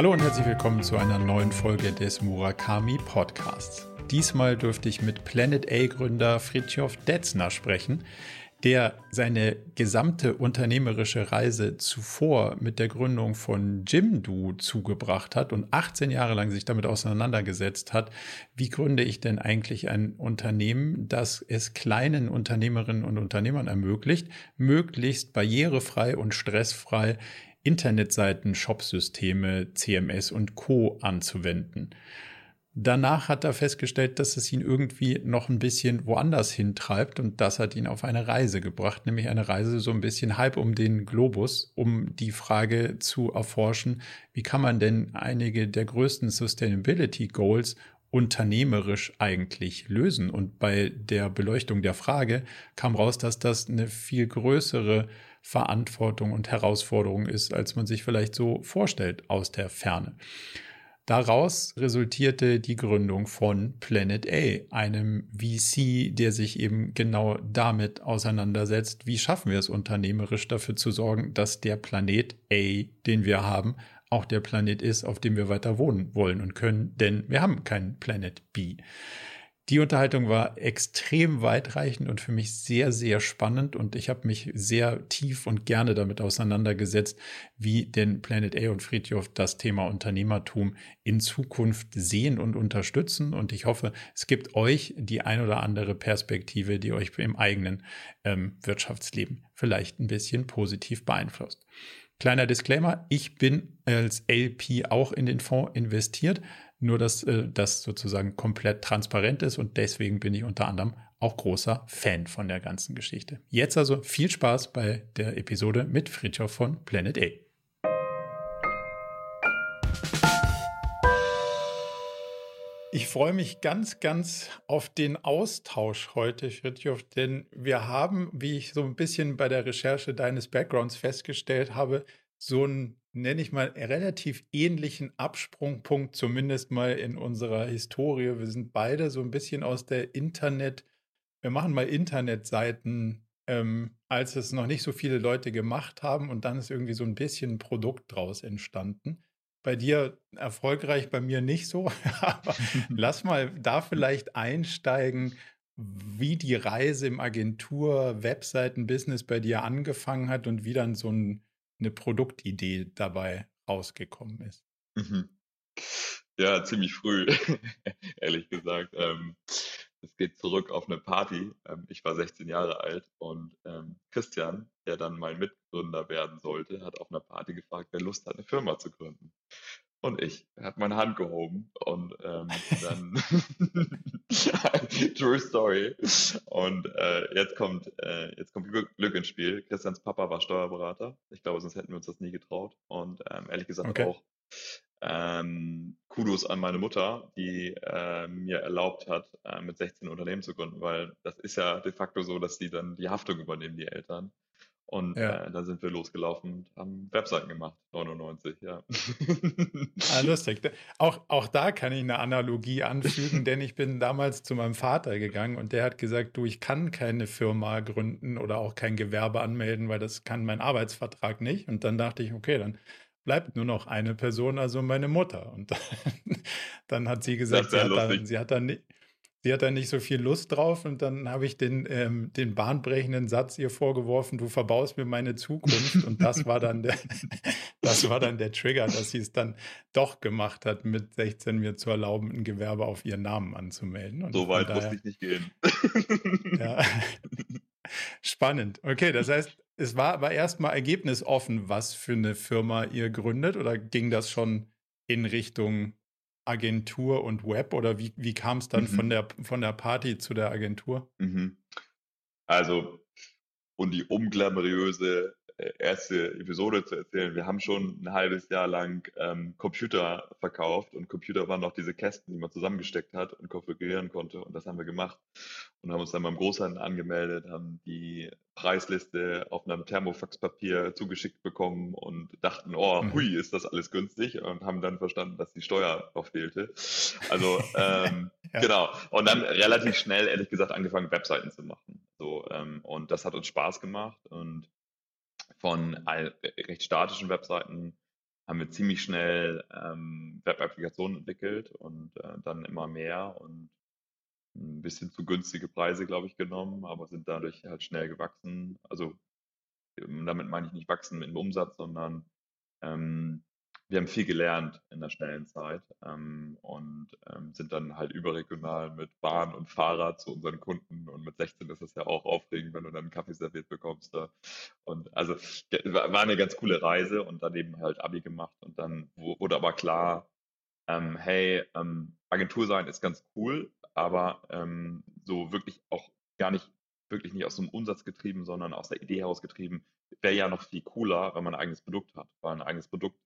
Hallo und herzlich willkommen zu einer neuen Folge des Murakami Podcasts. Diesmal dürfte ich mit Planet A Gründer Fritjof Detzner sprechen, der seine gesamte unternehmerische Reise zuvor mit der Gründung von Jimdo zugebracht hat und 18 Jahre lang sich damit auseinandergesetzt hat, wie gründe ich denn eigentlich ein Unternehmen, das es kleinen Unternehmerinnen und Unternehmern ermöglicht, möglichst barrierefrei und stressfrei Internetseiten, Shopsysteme, CMS und Co anzuwenden. Danach hat er festgestellt, dass es ihn irgendwie noch ein bisschen woanders hintreibt und das hat ihn auf eine Reise gebracht, nämlich eine Reise so ein bisschen halb um den Globus, um die Frage zu erforschen, wie kann man denn einige der größten Sustainability Goals unternehmerisch eigentlich lösen? Und bei der Beleuchtung der Frage kam raus, dass das eine viel größere Verantwortung und Herausforderung ist, als man sich vielleicht so vorstellt aus der Ferne. Daraus resultierte die Gründung von Planet A, einem VC, der sich eben genau damit auseinandersetzt, wie schaffen wir es unternehmerisch dafür zu sorgen, dass der Planet A, den wir haben, auch der Planet ist, auf dem wir weiter wohnen wollen und können, denn wir haben keinen Planet B. Die Unterhaltung war extrem weitreichend und für mich sehr, sehr spannend und ich habe mich sehr tief und gerne damit auseinandergesetzt, wie denn Planet A und Friedhof das Thema Unternehmertum in Zukunft sehen und unterstützen. Und ich hoffe, es gibt euch die ein oder andere Perspektive, die euch im eigenen ähm, Wirtschaftsleben vielleicht ein bisschen positiv beeinflusst. Kleiner Disclaimer, ich bin als LP auch in den Fonds investiert, nur dass äh, das sozusagen komplett transparent ist und deswegen bin ich unter anderem auch großer Fan von der ganzen Geschichte. Jetzt also viel Spaß bei der Episode mit Fritjof von Planet A. Ich freue mich ganz, ganz auf den Austausch heute, Fritjof, denn wir haben, wie ich so ein bisschen bei der Recherche deines Backgrounds festgestellt habe, so ein nenne ich mal, relativ ähnlichen Absprungpunkt, zumindest mal in unserer Historie. Wir sind beide so ein bisschen aus der Internet, wir machen mal Internetseiten, ähm, als es noch nicht so viele Leute gemacht haben und dann ist irgendwie so ein bisschen ein Produkt draus entstanden. Bei dir erfolgreich, bei mir nicht so. Aber lass mal da vielleicht einsteigen, wie die Reise im Agentur-Webseiten-Business bei dir angefangen hat und wie dann so ein eine Produktidee dabei rausgekommen ist? Mhm. Ja, ziemlich früh, ehrlich gesagt. Ähm, es geht zurück auf eine Party. Ähm, ich war 16 Jahre alt und ähm, Christian, der dann mein Mitgründer werden sollte, hat auf einer Party gefragt, wer Lust hat, eine Firma zu gründen. Und ich hat meine Hand gehoben und ähm, dann True Story. Und äh, jetzt kommt äh, jetzt kommt Glück ins Spiel. Christians Papa war Steuerberater. Ich glaube, sonst hätten wir uns das nie getraut. Und ähm, ehrlich gesagt okay. auch ähm, Kudos an meine Mutter, die äh, mir erlaubt hat, äh, mit 16 Unternehmen zu gründen, weil das ist ja de facto so, dass die dann die Haftung übernehmen, die Eltern. Und ja. äh, dann sind wir losgelaufen und haben Webseiten gemacht, 99, ja. Ah, lustig. Auch, auch da kann ich eine Analogie anfügen, denn ich bin damals zu meinem Vater gegangen und der hat gesagt, du, ich kann keine Firma gründen oder auch kein Gewerbe anmelden, weil das kann mein Arbeitsvertrag nicht. Und dann dachte ich, okay, dann bleibt nur noch eine Person, also meine Mutter. Und dann, dann hat sie gesagt, sie hat, da, sie hat, da, nicht sie hat da nicht so viel Lust drauf und dann habe ich den, ähm, den bahnbrechenden Satz ihr vorgeworfen, du verbaust mir meine Zukunft und das war dann der, das war dann der Trigger, dass sie es dann doch gemacht hat, mit 16 mir zu erlauben, ein Gewerbe auf ihren Namen anzumelden. Und so weit daher, musste ich nicht gehen. ja. Spannend. Okay, das heißt, es war aber erstmal ergebnisoffen, was für eine Firma ihr gründet oder ging das schon in Richtung Agentur und Web oder wie, wie kam es dann mhm. von, der, von der Party zu der Agentur? Mhm. Also, und die unglamouröse erste Episode zu erzählen. Wir haben schon ein halbes Jahr lang ähm, Computer verkauft und Computer waren noch diese Kästen, die man zusammengesteckt hat und konfigurieren konnte und das haben wir gemacht und haben uns dann beim Großhandel angemeldet, haben die Preisliste auf einem Thermofaxpapier zugeschickt bekommen und dachten, oh, mhm. hui, ist das alles günstig und haben dann verstanden, dass die Steuer noch fehlte. Also ähm, ja. genau. Und dann relativ schnell, ehrlich gesagt, angefangen, Webseiten zu machen. So, ähm, und das hat uns Spaß gemacht und von recht statischen Webseiten haben wir ziemlich schnell ähm, Web-Applikationen entwickelt und äh, dann immer mehr und ein bisschen zu günstige Preise, glaube ich, genommen, aber sind dadurch halt schnell gewachsen. Also ähm, damit meine ich nicht wachsen im Umsatz, sondern ähm, wir haben viel gelernt in der schnellen Zeit ähm, und ähm, sind dann halt überregional mit Bahn und Fahrrad zu unseren Kunden und mit 16 ist es ja auch aufregend, wenn du dann einen Kaffee serviert bekommst. Da. Und also war eine ganz coole Reise und dann eben halt Abi gemacht und dann wurde aber klar, ähm, hey, ähm, Agentur sein ist ganz cool, aber ähm, so wirklich auch gar nicht wirklich nicht aus dem Umsatz getrieben, sondern aus der Idee heraus getrieben, wäre ja noch viel cooler, wenn man ein eigenes Produkt hat, weil ein eigenes Produkt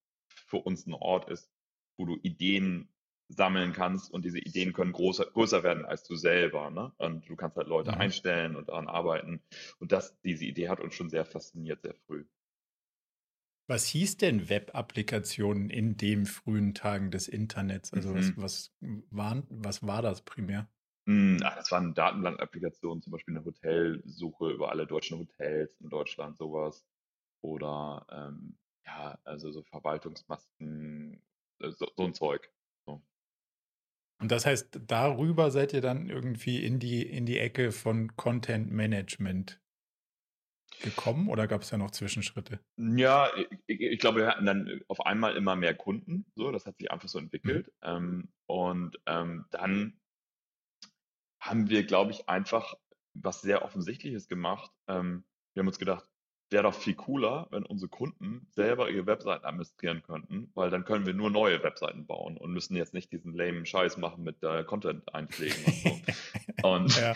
für uns ein Ort ist, wo du Ideen sammeln kannst und diese Ideen können größer, größer werden als du selber. Ne? Und du kannst halt Leute mhm. einstellen und daran arbeiten. Und das, diese Idee hat uns schon sehr fasziniert, sehr früh. Was hieß denn Web-Applikationen in den frühen Tagen des Internets? Also mhm. was, was, waren, was war das primär? Hm, ach, das waren Datenbank-Applikationen, zum Beispiel eine Hotelsuche über alle deutschen Hotels in Deutschland, sowas. Oder ähm, ja, also so Verwaltungsmasken, äh, so, so ein Zeug. So. Und das heißt, darüber seid ihr dann irgendwie in die, in die Ecke von Content Management gekommen oder gab es ja noch Zwischenschritte? Ja, ich, ich, glaube, wir hatten dann auf einmal immer mehr Kunden. So, das hat sich einfach so entwickelt. Mhm. Ähm, und ähm, dann haben wir, glaube ich, einfach was sehr Offensichtliches gemacht. Ähm, wir haben uns gedacht, wäre doch viel cooler, wenn unsere Kunden selber ihre Webseiten administrieren könnten, weil dann können wir nur neue Webseiten bauen und müssen jetzt nicht diesen lame Scheiß machen mit äh, Content einpflegen und so. und, ja.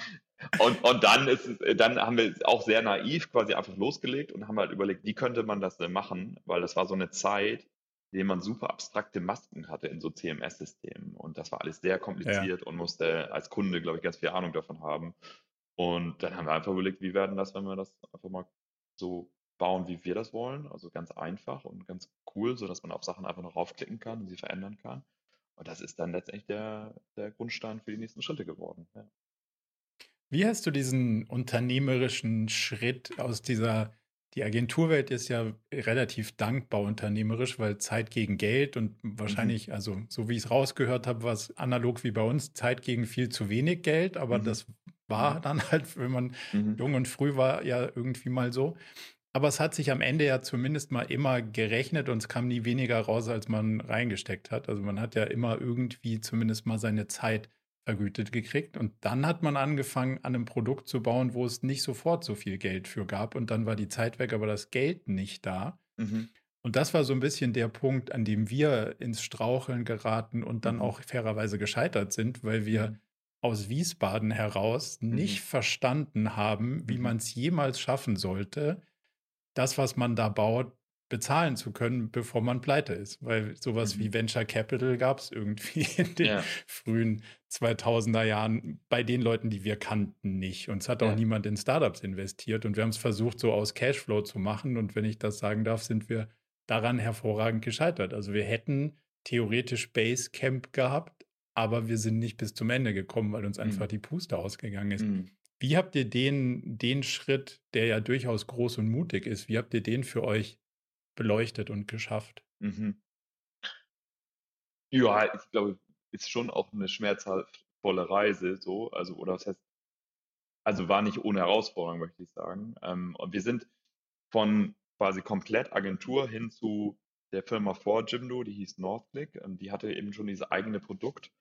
und, und dann ist es, dann haben wir auch sehr naiv quasi einfach losgelegt und haben halt überlegt, wie könnte man das denn machen, weil das war so eine Zeit, in der man super abstrakte Masken hatte in so CMS-Systemen und das war alles sehr kompliziert ja. und musste als Kunde, glaube ich, ganz viel Ahnung davon haben. Und dann haben wir einfach überlegt, wie werden das, wenn wir das einfach mal so bauen, wie wir das wollen. Also ganz einfach und ganz cool, sodass man auf Sachen einfach noch raufklicken kann und sie verändern kann. Und das ist dann letztendlich der, der Grundstein für die nächsten Schritte geworden. Ja. Wie hast du diesen unternehmerischen Schritt aus dieser, die Agenturwelt ist ja relativ dankbar unternehmerisch, weil Zeit gegen Geld und wahrscheinlich, mhm. also so wie ich es rausgehört habe, war es analog wie bei uns, Zeit gegen viel zu wenig Geld, aber mhm. das war mhm. dann halt, wenn man mhm. jung und früh war, ja irgendwie mal so. Aber es hat sich am Ende ja zumindest mal immer gerechnet und es kam nie weniger raus, als man reingesteckt hat. Also man hat ja immer irgendwie zumindest mal seine Zeit vergütet gekriegt. Und dann hat man angefangen, an einem Produkt zu bauen, wo es nicht sofort so viel Geld für gab. Und dann war die Zeit weg, aber das Geld nicht da. Mhm. Und das war so ein bisschen der Punkt, an dem wir ins Straucheln geraten und dann mhm. auch fairerweise gescheitert sind, weil wir mhm aus Wiesbaden heraus mhm. nicht verstanden haben, wie mhm. man es jemals schaffen sollte, das, was man da baut, bezahlen zu können, bevor man pleite ist. Weil sowas mhm. wie Venture Capital gab es irgendwie in den ja. frühen 2000er Jahren bei den Leuten, die wir kannten, nicht. Und es hat auch ja. niemand in Startups investiert. Und wir haben es versucht, so aus Cashflow zu machen. Und wenn ich das sagen darf, sind wir daran hervorragend gescheitert. Also wir hätten theoretisch Basecamp gehabt, aber wir sind nicht bis zum Ende gekommen, weil uns einfach mhm. die Puste ausgegangen ist. Mhm. Wie habt ihr den, den Schritt, der ja durchaus groß und mutig ist, wie habt ihr den für euch beleuchtet und geschafft? Mhm. Ja, ich glaube, ist schon auch eine schmerzvolle Reise, so, also, oder was heißt, also war nicht ohne Herausforderung, möchte ich sagen. Ähm, und wir sind von quasi komplett Agentur hin zu der Firma vor Jimdo, die hieß Northclick, und die hatte eben schon dieses eigene Produkt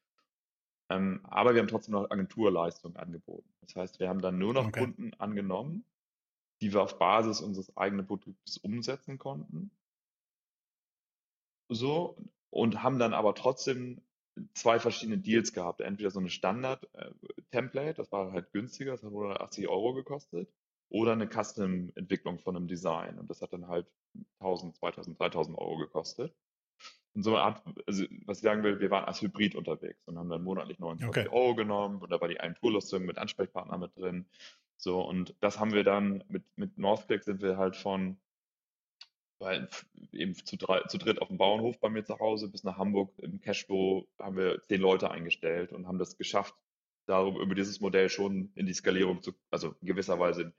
ähm, aber wir haben trotzdem noch Agenturleistungen angeboten. Das heißt, wir haben dann nur noch okay. Kunden angenommen, die wir auf Basis unseres eigenen Produktes umsetzen konnten. So, und haben dann aber trotzdem zwei verschiedene Deals gehabt. Entweder so eine Standard-Template, das war halt günstiger, das hat 180 Euro gekostet, oder eine Custom-Entwicklung von einem Design. Und das hat dann halt 1000, 2000, 3000 Euro gekostet in so einer Art, also was ich sagen will, wir waren als Hybrid unterwegs und haben dann monatlich 29 okay. Euro genommen und da war die ein Tourlustung mit Ansprechpartner mit drin. So, und das haben wir dann mit, mit Northclick sind wir halt von weil eben zu, drei, zu dritt auf dem Bauernhof bei mir zu Hause bis nach Hamburg im Cashflow haben wir zehn Leute eingestellt und haben das geschafft, darum über dieses Modell schon in die Skalierung zu, also in gewisser Weise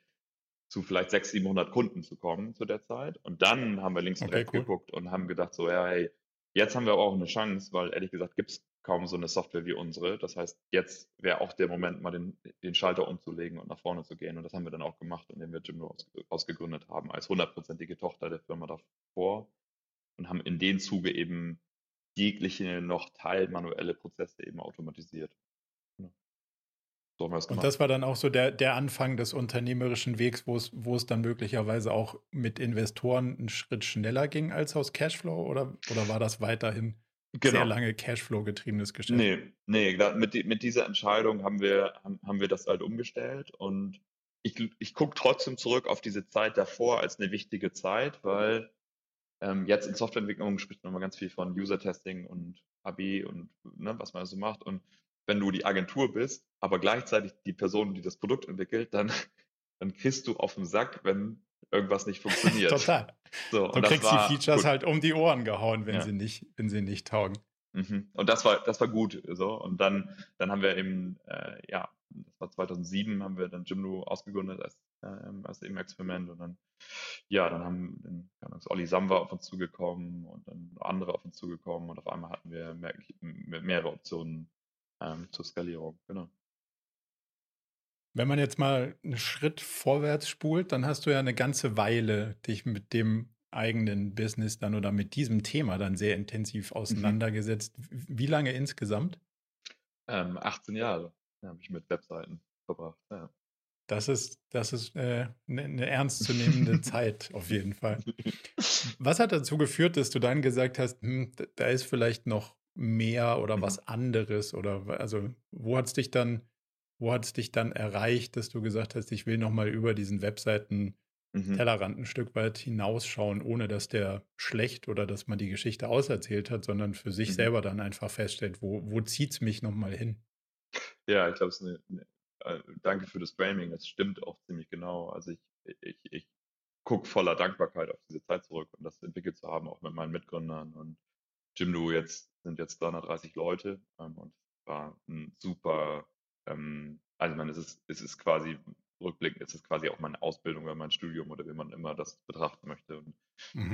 zu vielleicht 600, 700 Kunden zu kommen zu der Zeit. Und dann haben wir links und Okay, rechts cool. geguckt und haben gedacht, so, ja, hey, jetzt haben wir aber auch eine Chance, weil ehrlich gesagt gibt es kaum so eine Software wie unsere. Das heißt, jetzt wäre auch der Moment, mal den, den Schalter umzulegen und nach vorne zu gehen. Und das haben wir dann auch gemacht, indem wir Jimdo aus, ausgegründet haben, als hundertprozentige Tochter der Firma davor und haben in den Zuge eben jegliche noch teilmanuelle Prozesse eben automatisiert. Haben wir es Und gemacht. das war dann auch so der, der Anfang des unternehmerischen Wegs, wo es, wo es dann möglicherweise auch mit Investoren einen Schritt schneller ging als aus Cashflow oder, oder war das weiterhin sehr Genau. lange Cashflow getriebenes Geschäft? Nee, nee, mit, mit dieser Entscheidung haben wir, haben, haben wir das halt umgestellt und ich, ich gucke trotzdem zurück auf diese Zeit davor als eine wichtige Zeit, weil ähm, jetzt in Softwareentwicklung spricht man immer ganz viel von User-Testing und AB und ne, was man so macht und wenn du die Agentur bist, aber gleichzeitig die Person, die das Produkt entwickelt, dann, dann kriegst du auf den Sack, wenn irgendwas nicht funktioniert. Total. So, Du kriegst die Features gut. halt um die Ohren gehauen, wenn Ja. sie nicht, wenn sie nicht taugen. Mhm. Und das war, das war gut. So. Und dann, dann haben wir eben, äh, ja, das war 2007, haben wir dann Jimdo ausgegründet als, ähm, als eben Experiment. Und dann, ja, dann haben dann, ist Olli Samba auf uns zugekommen und dann andere auf uns zugekommen. Und auf einmal hatten wir mehr, mehrere Optionen ähm, zur Skalierung. Genau. Wenn man jetzt mal einen Schritt vorwärts spult, dann hast du ja eine ganze Weile dich mit dem eigenen Business dann oder mit diesem Thema dann sehr intensiv auseinandergesetzt. Wie lange insgesamt? Ähm, 18 Jahre habe ich mit Webseiten verbracht. Ja. Das ist, das ist äh, eine, eine ernstzunehmende Zeit auf jeden Fall. Was hat dazu geführt, dass du dann gesagt hast, hm, da ist vielleicht noch mehr oder Mhm. was anderes oder also wo hat es dich dann, wo hat es dich dann erreicht, dass du gesagt hast, ich will noch mal über diesen Webseiten Mhm. Tellerrand ein Stück weit hinausschauen, ohne dass der schlecht oder dass man die Geschichte auserzählt hat, sondern für sich Mhm. selber dann einfach feststellt, wo, wo zieht es mich nochmal hin? Ja, ich glaube, es ist eine, eine äh, danke für das Framing, das stimmt auch ziemlich genau. Also ich, ich, ich gucke voller Dankbarkeit auf diese Zeit zurück und das entwickelt zu haben, auch mit meinen Mitgründern. Und Jimdo jetzt sind jetzt 330 Leute ähm, und es war ein super, ähm, also ich meine, es ist, es ist quasi rückblickend, es ist quasi auch meine Ausbildung oder mein Studium oder wie man immer das betrachten möchte. Und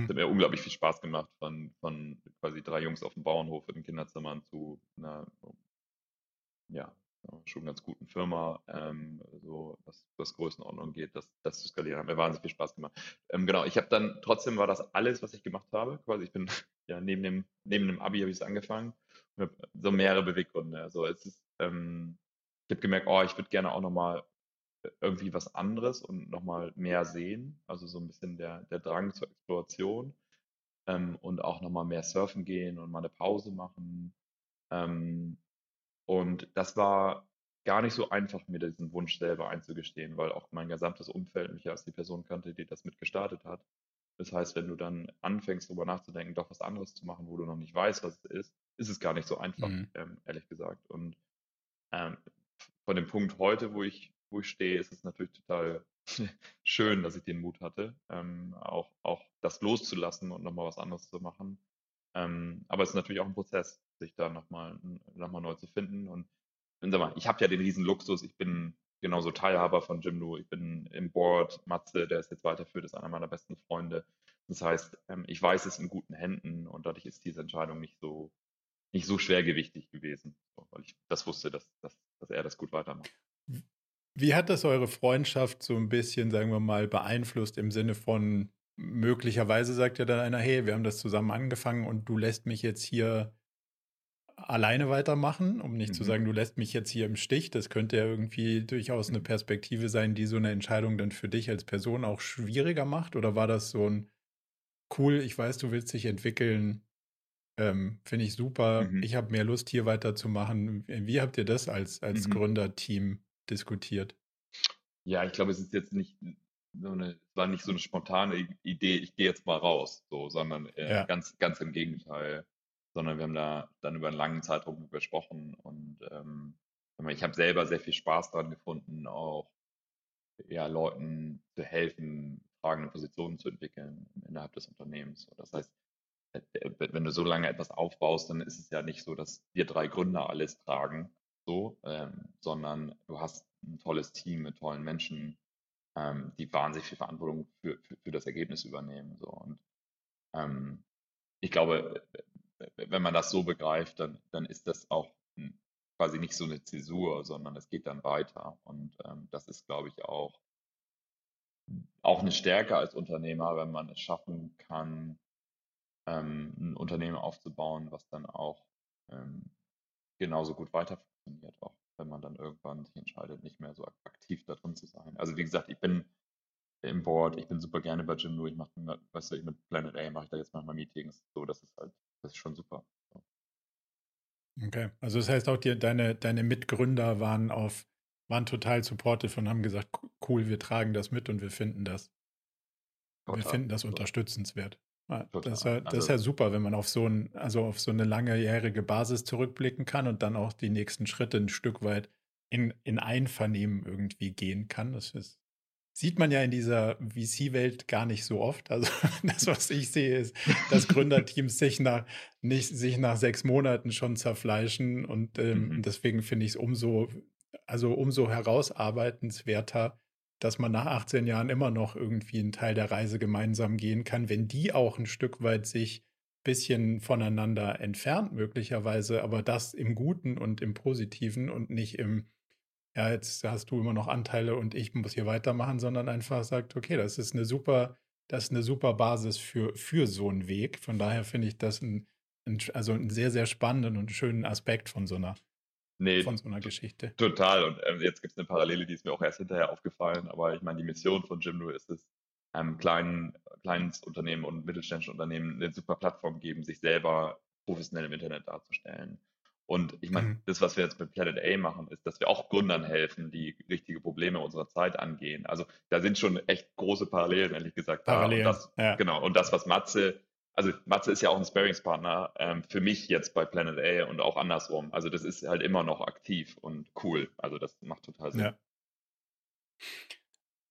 es Mhm. hat mir unglaublich viel Spaß gemacht, von, von quasi drei Jungs auf dem Bauernhof in den Kinderzimmern zu einer ja, schon ganz guten Firma, ähm, so was, was Größenordnung geht, das, das zu skalieren. Hat mir wahnsinnig viel Spaß gemacht. Ähm, genau, ich habe dann, trotzdem war das alles, was ich gemacht habe. Quasi, ich bin, ja, neben dem, neben dem Abi habe ich es angefangen und habe so mehrere Beweggründe. Also es ist, ähm, ich habe gemerkt, oh, ich würde gerne auch nochmal irgendwie was anderes und nochmal mehr sehen. Also so ein bisschen der, der Drang zur Exploration ähm, und auch nochmal mehr surfen gehen und mal eine Pause machen. Ähm, und das war gar nicht so einfach, mir diesen Wunsch selber einzugestehen, weil auch mein gesamtes Umfeld mich ja als die Person kannte, die das mit gestartet hat. Das heißt, wenn du dann anfängst, darüber nachzudenken, doch was anderes zu machen, wo du noch nicht weißt, was es ist, ist es gar nicht so einfach, Mhm. ähm, ehrlich gesagt. Und ähm, von dem Punkt heute, wo ich, wo ich stehe, ist es natürlich total schön, dass ich den Mut hatte, ähm, auch, auch das loszulassen und nochmal was anderes zu machen. Ähm, aber es ist natürlich auch ein Prozess, sich da nochmal noch mal neu zu finden. Und, und sag mal, ich habe ja den riesen Luxus, ich bin genauso Teilhaber von Jimdo, ich bin im Board, Matze, der es jetzt weiterführt, ist einer meiner besten Freunde. Das heißt, ähm, ich weiß es in guten Händen und dadurch ist diese Entscheidung nicht so, nicht so schwergewichtig gewesen, weil ich das wusste, dass, dass, dass er das gut weitermacht. Wie hat das eure Freundschaft so ein bisschen, sagen wir mal, beeinflusst im Sinne von, möglicherweise sagt ja dann einer, hey, wir haben das zusammen angefangen und du lässt mich jetzt hier alleine weitermachen, um nicht zu Mhm. sagen, du lässt mich jetzt hier im Stich. Das könnte ja irgendwie durchaus eine Perspektive sein, die so eine Entscheidung dann für dich als Person auch schwieriger macht. Oder war das so ein cool, ich weiß, du willst dich entwickeln, ähm, finde ich super, Mhm. ich habe mehr Lust hier weiterzumachen. Wie habt ihr das als, als Mhm. Gründerteam diskutiert? Ja, ich glaube, es ist jetzt nicht so eine, war nicht so eine spontane Idee, ich gehe jetzt mal raus, so, sondern äh, Ja. ganz, ganz im Gegenteil. Sondern wir haben da dann über einen langen Zeitraum gesprochen und ähm, ich habe selber sehr viel Spaß daran gefunden, auch ja, Leuten zu helfen, tragende Positionen zu entwickeln innerhalb des Unternehmens. So, Das heißt, äh, äh, wenn du so lange etwas aufbaust, dann ist es ja nicht so, dass wir drei Gründer alles tragen, so, ähm, sondern du hast ein tolles Team mit tollen Menschen, ähm, die wahnsinnig viel Verantwortung für, für, für, das Ergebnis übernehmen. So. Und ähm, ich glaube, wenn man das so begreift, dann, dann ist das auch quasi nicht so eine Zäsur, sondern es geht dann weiter. Und ähm, das ist, glaube ich, auch, auch eine Stärke als Unternehmer, wenn man es schaffen kann, ähm, ein Unternehmen aufzubauen, was dann auch ähm, genauso gut weiter funktioniert, auch wenn man dann irgendwann sich entscheidet, nicht mehr so aktiv da drin zu sein. Also wie gesagt, ich bin im Board, ich bin super gerne bei Jimdo, ich mache, weißt du, mit Planet A mache ich da jetzt manchmal Meetings, so, das ist halt, das ist schon super. Okay, also das heißt auch, die, deine, deine Mitgründer waren auf, waren total supportive und haben gesagt, cool, wir tragen das mit und wir finden das. Total, wir finden das total. unterstützenswert. Ah, das ist, ja, das ist ja also super, wenn man auf so ein, also auf so eine langjährige Basis zurückblicken kann und dann auch die nächsten Schritte ein Stück weit in, in Einvernehmen irgendwie gehen kann. Das ist, sieht man ja in dieser VC-Welt gar nicht so oft. Also das, was ich sehe, ist, dass Gründerteams sich nach nicht sich nach sechs Monaten schon zerfleischen und ähm, mhm. deswegen finde ich es umso, also umso herausarbeitenswerter, dass man nach 18 Jahren immer noch irgendwie einen Teil der Reise gemeinsam gehen kann, wenn die auch ein Stück weit sich ein bisschen voneinander entfernt, möglicherweise, aber das im Guten und im Positiven und nicht im, ja, jetzt hast du immer noch Anteile und ich muss hier weitermachen, sondern einfach sagt, okay, das ist eine super, das ist eine super Basis für, für so einen Weg. Von daher finde ich das ein, ein, also einen sehr, sehr spannenden und schönen Aspekt von so einer nee, von so einer Geschichte. Total. Und ähm, jetzt gibt es eine Parallele, die ist mir auch erst hinterher aufgefallen. Aber ich meine, die Mission von Jimdo ist es, einem kleinen, kleines Unternehmen und mittelständischen Unternehmen eine super Plattform geben, sich selber professionell im Internet darzustellen. Und ich meine, mhm. das, was wir jetzt mit Planet A machen, ist, dass wir auch Gründern helfen, die richtige Probleme unserer Zeit angehen. Also da sind schon echt große Parallelen, ehrlich gesagt. Parallelen, das, ja. Genau. Und das, was Matze also Matze ist ja auch ein Sparingspartner ähm, für mich jetzt bei Planet A und auch andersrum. Also das ist halt immer noch aktiv und cool. Also das macht total Sinn. Ja.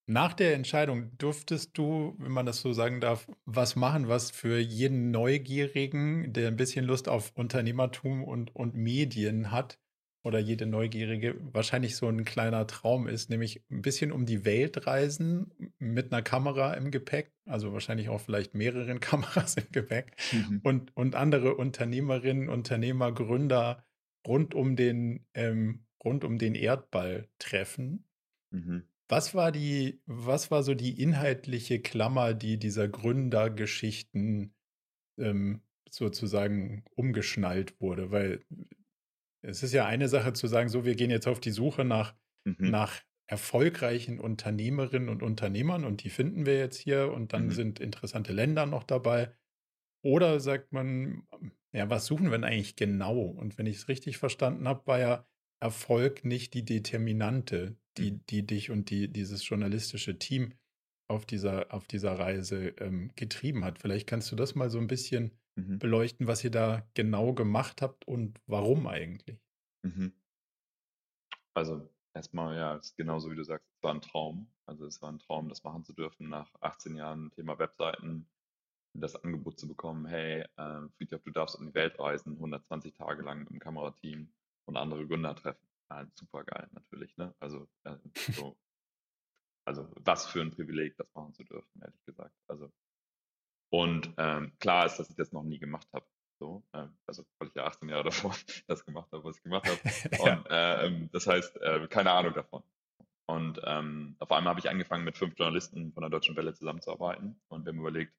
Nach der Entscheidung durftest du, wenn man das so sagen darf, was machen, was für jeden Neugierigen, der ein bisschen Lust auf Unternehmertum und, und Medien hat, oder jede Neugierige wahrscheinlich so ein kleiner Traum ist, nämlich ein bisschen um die Welt reisen mit einer Kamera im Gepäck, also wahrscheinlich auch vielleicht mehreren Kameras im Gepäck mhm. und, und andere Unternehmerinnen, Unternehmer, Gründer rund um den, ähm, rund um den Erdball treffen. Mhm. Was war die, was war so die inhaltliche Klammer, die dieser Gründergeschichten ähm, sozusagen umgeschnallt wurde? Weil es ist ja eine Sache zu sagen, so, wir gehen jetzt auf die Suche nach, mhm. nach erfolgreichen Unternehmerinnen und Unternehmern und die finden wir jetzt hier und dann mhm. sind interessante Länder noch dabei. Oder sagt man, ja, was suchen wir denn eigentlich genau? Und wenn ich es richtig verstanden habe, war ja Erfolg nicht die Determinante, die, mhm. die dich und die, dieses journalistische Team auf dieser, auf dieser Reise ähm, getrieben hat. Vielleicht kannst du das mal so ein bisschen mhm. beleuchten, was ihr da genau gemacht habt und warum eigentlich. Mhm. Also erstmal, ja, ist genauso wie du sagst, es war ein Traum. Also es war ein Traum, das machen zu dürfen nach 18 Jahren Thema Webseiten, das Angebot zu bekommen, hey, äh, Friedhof, du darfst um die Welt reisen, 120 Tage lang im Kamerateam und andere Gründer treffen. Ja, super geil natürlich, ne? Also, äh, so, also was für ein Privileg, das machen zu dürfen, ehrlich gesagt. Also und ähm, klar ist, dass ich das noch nie gemacht habe. So, äh, also weil ich ja 18 Jahre davor das gemacht habe, was ich gemacht habe. Und ja. äh, das heißt, äh, keine Ahnung davon. Und ähm, auf einmal habe ich angefangen, mit fünf Journalisten von der Deutschen Welle zusammenzuarbeiten. Und wir haben überlegt,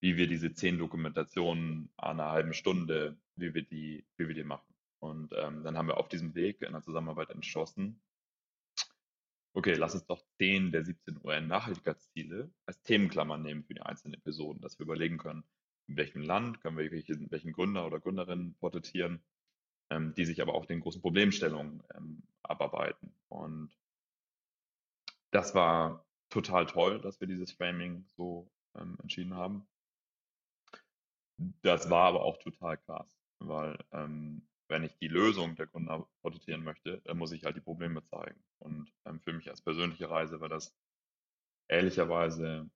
wie wir diese zehn Dokumentationen an einer halben Stunde, wie wir die, wie wir die machen. Und ähm, dann haben wir auf diesem Weg in der Zusammenarbeit entschlossen, okay, lass uns doch 10 der 17 UN-Nachhaltigkeitsziele als Themenklammer nehmen für die einzelnen Episoden, dass wir überlegen können, in welchem Land können wir welchen, welchen Gründer oder Gründerinnen porträtieren, ähm, die sich aber auch den großen Problemstellungen ähm, abarbeiten. Und das war total toll, dass wir dieses Framing so ähm, entschieden haben. Das war aber auch total krass, weil ähm, wenn ich die Lösung der Kunden porträtieren möchte, dann muss ich halt die Probleme zeigen. Und ähm, für mich als persönliche Reise war das ehrlicherweise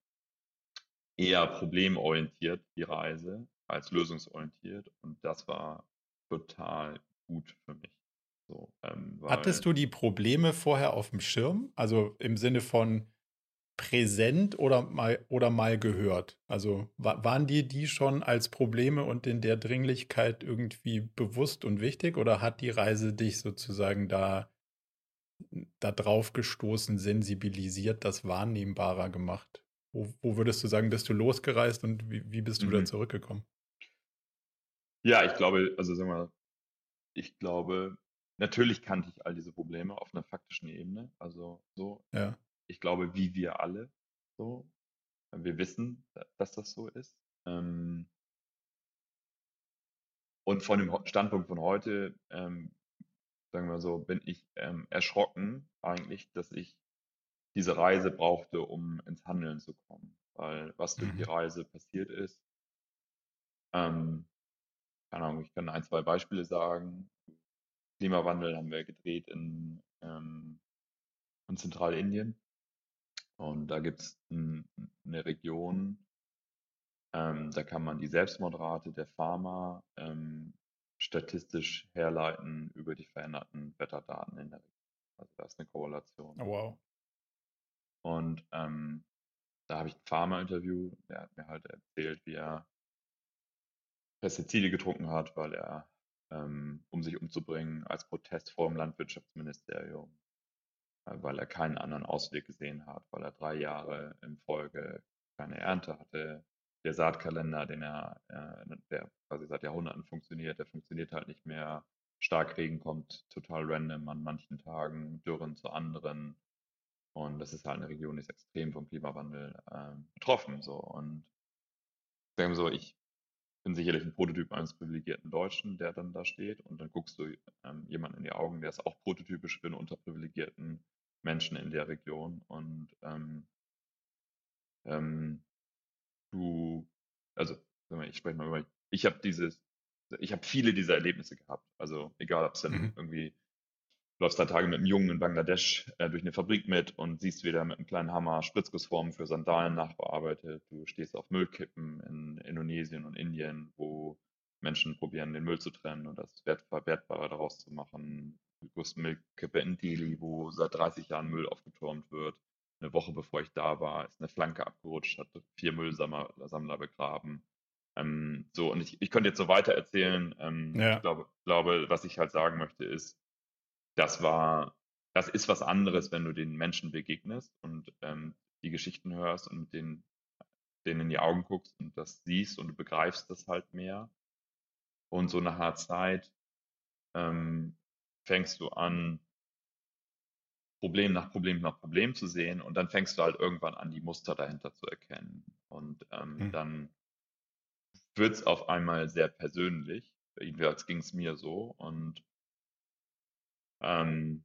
eher problemorientiert, die Reise, als lösungsorientiert. Und das war total gut für mich. So, ähm, Hattest du die Probleme vorher auf dem Schirm? Also im Sinne von, präsent oder mal oder mal gehört? Also waren dir die schon als Probleme und in der Dringlichkeit irgendwie bewusst und wichtig oder hat die Reise dich sozusagen da da drauf gestoßen, sensibilisiert, das wahrnehmbarer gemacht? Wo, wo würdest du sagen, bist du losgereist und wie, wie bist du mhm. wieder zurückgekommen? Ja, ich glaube, also sagen wir, ich glaube, natürlich kannte ich all diese Probleme auf einer faktischen Ebene. Also so, ja ich glaube, wie wir alle so. Wir wissen, dass das so ist. Ähm, und von dem Standpunkt von heute, ähm, sagen wir so, bin ich ähm, erschrocken eigentlich, dass ich diese Reise brauchte, um ins Handeln zu kommen. Weil was durch die mhm. Reise passiert ist, ähm, keine Ahnung, ich kann ein, zwei Beispiele sagen. Klimawandel haben wir gedreht in, ähm, in Zentralindien. Und da gibt es eine Region, ähm, da kann man die Selbstmordrate der Pharma ähm, statistisch herleiten über die veränderten Wetterdaten in der Region. Also da ist eine Korrelation. Oh, wow. Und ähm, da habe ich ein Pharma-Interview, der hat mir halt erzählt, wie er Pestizide getrunken hat, weil er, ähm, um sich umzubringen, als Protest vor dem Landwirtschaftsministerium weil er keinen anderen Ausweg gesehen hat, weil er drei Jahre in Folge keine Ernte hatte. Der Saatkalender, den er, äh, der quasi seit Jahrhunderten funktioniert, der funktioniert halt nicht mehr. Starkregen kommt total random an manchen Tagen, Dürren zu anderen. Und das ist halt eine Region, die ist extrem vom Klimawandel äh, betroffen. So. Und sagen wir so, ich bin sicherlich ein Prototyp eines privilegierten Deutschen, der dann da steht. Und dann guckst du ähm, jemanden in die Augen, der ist auch prototypisch für einen unterprivilegierten Menschen in der Region. Und ähm, ähm, du, also ich spreche mal über, ich habe dieses, ich habe viele dieser Erlebnisse gehabt. Also egal, ob es dann mhm. irgendwie läufst da Tage mit einem Jungen in Bangladesch äh, durch eine Fabrik mit und siehst wieder mit einem kleinen Hammer Spritzgussformen für Sandalen nachbearbeitet. Du stehst auf Müllkippen in Indonesien und Indien, wo Menschen probieren, den Müll zu trennen und das Wertbare daraus zu machen. Du größte Müllkippe in Delhi, wo seit 30 Jahren Müll aufgetürmt wird. Eine Woche bevor ich da war, ist eine Flanke abgerutscht, hat vier Müllsammler begraben. Ähm, so, und ich, ich könnte jetzt so weiter erzählen. Ähm, ja. Ich glaube, glaube, was ich halt sagen möchte, ist, das war, das ist was anderes, wenn du den Menschen begegnest und ähm, die Geschichten hörst und den, denen in die Augen guckst und das siehst und du begreifst das halt mehr. Und so nach einer Zeit ähm, fängst du an, Problem nach Problem nach Problem zu sehen und dann fängst du halt irgendwann an, die Muster dahinter zu erkennen. Und ähm, hm. dann wird es auf einmal sehr persönlich. Jedenfalls ging es mir so. Und ähm,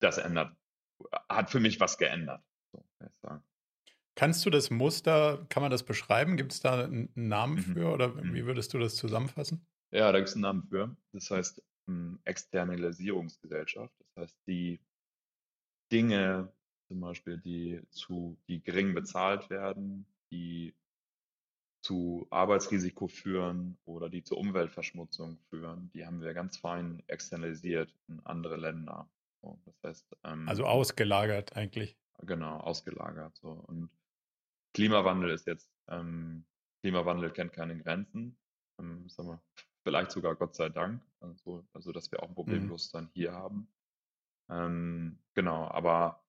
das ändert, hat für mich was geändert. So, Kannst du das Muster, kann man das beschreiben? Gibt es da einen Namen mhm. für oder mhm. wie würdest du das zusammenfassen? Ja, da gibt es einen Namen für. Das heißt ähm, Externalisierungsgesellschaft. Das heißt, die Dinge, zum Beispiel, die zu, die gering bezahlt werden, die zu Arbeitsrisiko führen oder die zur Umweltverschmutzung führen, die haben wir ganz fein externalisiert in andere Länder. So, das heißt, ähm, also ausgelagert eigentlich. Genau, ausgelagert. So. Und Klimawandel ist jetzt, ähm, Klimawandel kennt keine Grenzen. Ähm, sagen wir, vielleicht sogar Gott sei Dank. Also, also dass wir auch ein mhm. Problembewusstsein mhm. hier haben. Ähm, genau, aber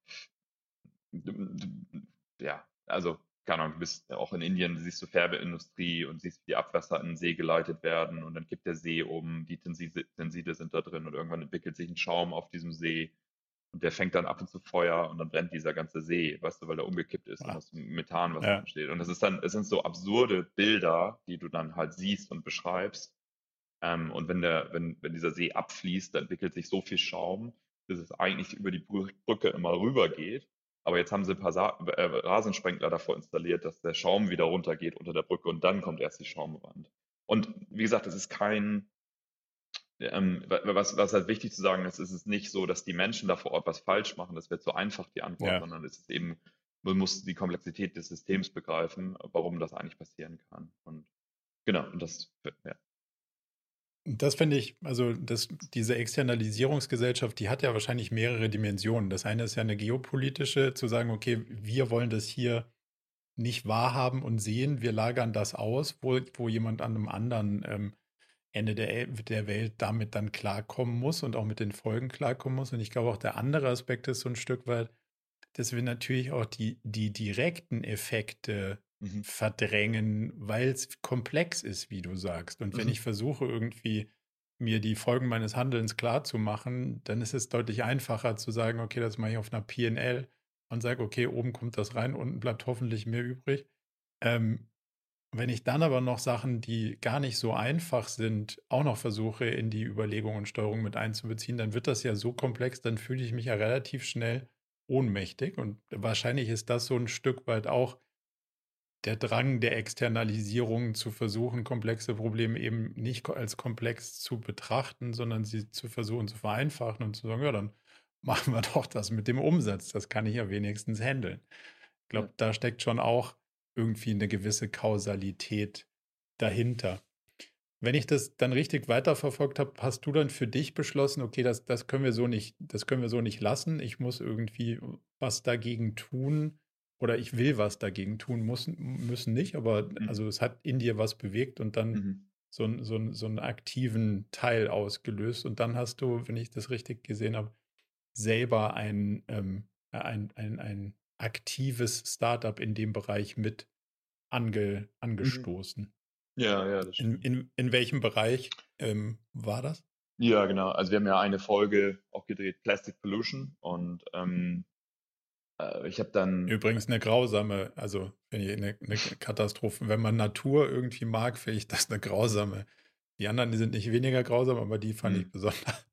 ja, also keine Ahnung, du bist auch in Indien, siehst du Färbeindustrie und siehst, wie die Abwässer in den See geleitet werden und dann kippt der See um, die Tenside sind da drin und irgendwann entwickelt sich ein Schaum auf diesem See und der fängt dann ab und zu Feuer und dann brennt dieser ganze See, weißt du, weil er umgekippt ist ja. und aus Methan, was ja. entsteht. Und das ist dann, es sind so absurde Bilder, die du dann halt siehst und beschreibst. Ähm, und wenn der, wenn, wenn dieser See abfließt, dann entwickelt sich so viel Schaum, dass es eigentlich über die Brücke immer rüber geht aber jetzt haben sie ein paar Sa äh, Rasensprenkler davor installiert, dass der Schaum wieder runtergeht unter der Brücke und dann kommt erst die Schaumwand. Und wie gesagt, es ist kein, ähm, was, was halt wichtig zu sagen ist, ist es nicht so, dass die Menschen da vor Ort was falsch machen. Das wäre zu einfach die Antwort, ja. sondern es ist eben, man muss die Komplexität des Systems begreifen, warum das eigentlich passieren kann. Und genau, und das, ja. Das finde ich, also das, diese Externalisierungsgesellschaft, die hat ja wahrscheinlich mehrere Dimensionen. Das eine ist ja eine geopolitische, zu sagen, okay, wir wollen das hier nicht wahrhaben und sehen, wir lagern das aus, wo, wo jemand an einem anderen ähm, Ende der, der Welt damit dann klarkommen muss und auch mit den Folgen klarkommen muss. Und ich glaube auch der andere Aspekt ist so ein Stück weit, dass wir natürlich auch die, die direkten Effekte mhm. verdrängen, weil es komplex ist, wie du sagst. Und wenn mhm. ich versuche, irgendwie mir die Folgen meines Handelns klar zu machen, dann ist es deutlich einfacher zu sagen, okay, das mache ich auf einer PNL und sage, okay, oben kommt das rein, unten bleibt hoffentlich mehr übrig. Ähm, wenn ich dann aber noch Sachen, die gar nicht so einfach sind, auch noch versuche, in die Überlegung und Steuerung mit einzubeziehen, dann wird das ja so komplex, dann fühle ich mich ja relativ schnell ohnmächtig. Und wahrscheinlich ist das so ein Stück weit auch der Drang der Externalisierung zu versuchen, komplexe Probleme eben nicht als komplex zu betrachten, sondern sie zu versuchen zu vereinfachen und zu sagen, ja, dann machen wir doch das mit dem Umsatz. Das kann ich ja wenigstens handeln. Ich glaube, ja. da steckt schon auch irgendwie eine gewisse Kausalität dahinter. Wenn ich das dann richtig weiterverfolgt habe, hast du dann für dich beschlossen, okay, das, das können wir so nicht, das können wir so nicht lassen. Ich muss irgendwie was dagegen tun, oder ich will was dagegen tun, muss, müssen nicht, aber mhm. also es hat in dir was bewegt und dann mhm. so, so, so einen aktiven Teil ausgelöst. Und dann hast du, wenn ich das richtig gesehen habe, selber ein, ähm, ein, ein, ein aktives Startup in dem Bereich mit ange, mhm. angestoßen. Ja, ja, das stimmt. In, in, in welchem Bereich ähm, war das? Ja, genau. Also wir haben ja eine Folge auch gedreht, Plastic Pollution. Und ähm, äh, ich habe dann. Übrigens eine grausame, also wenn ich eine, eine Katastrophe, wenn man Natur irgendwie mag, finde ich das eine grausame. Die anderen, die sind nicht weniger grausam, aber die fand hm. ich besonders.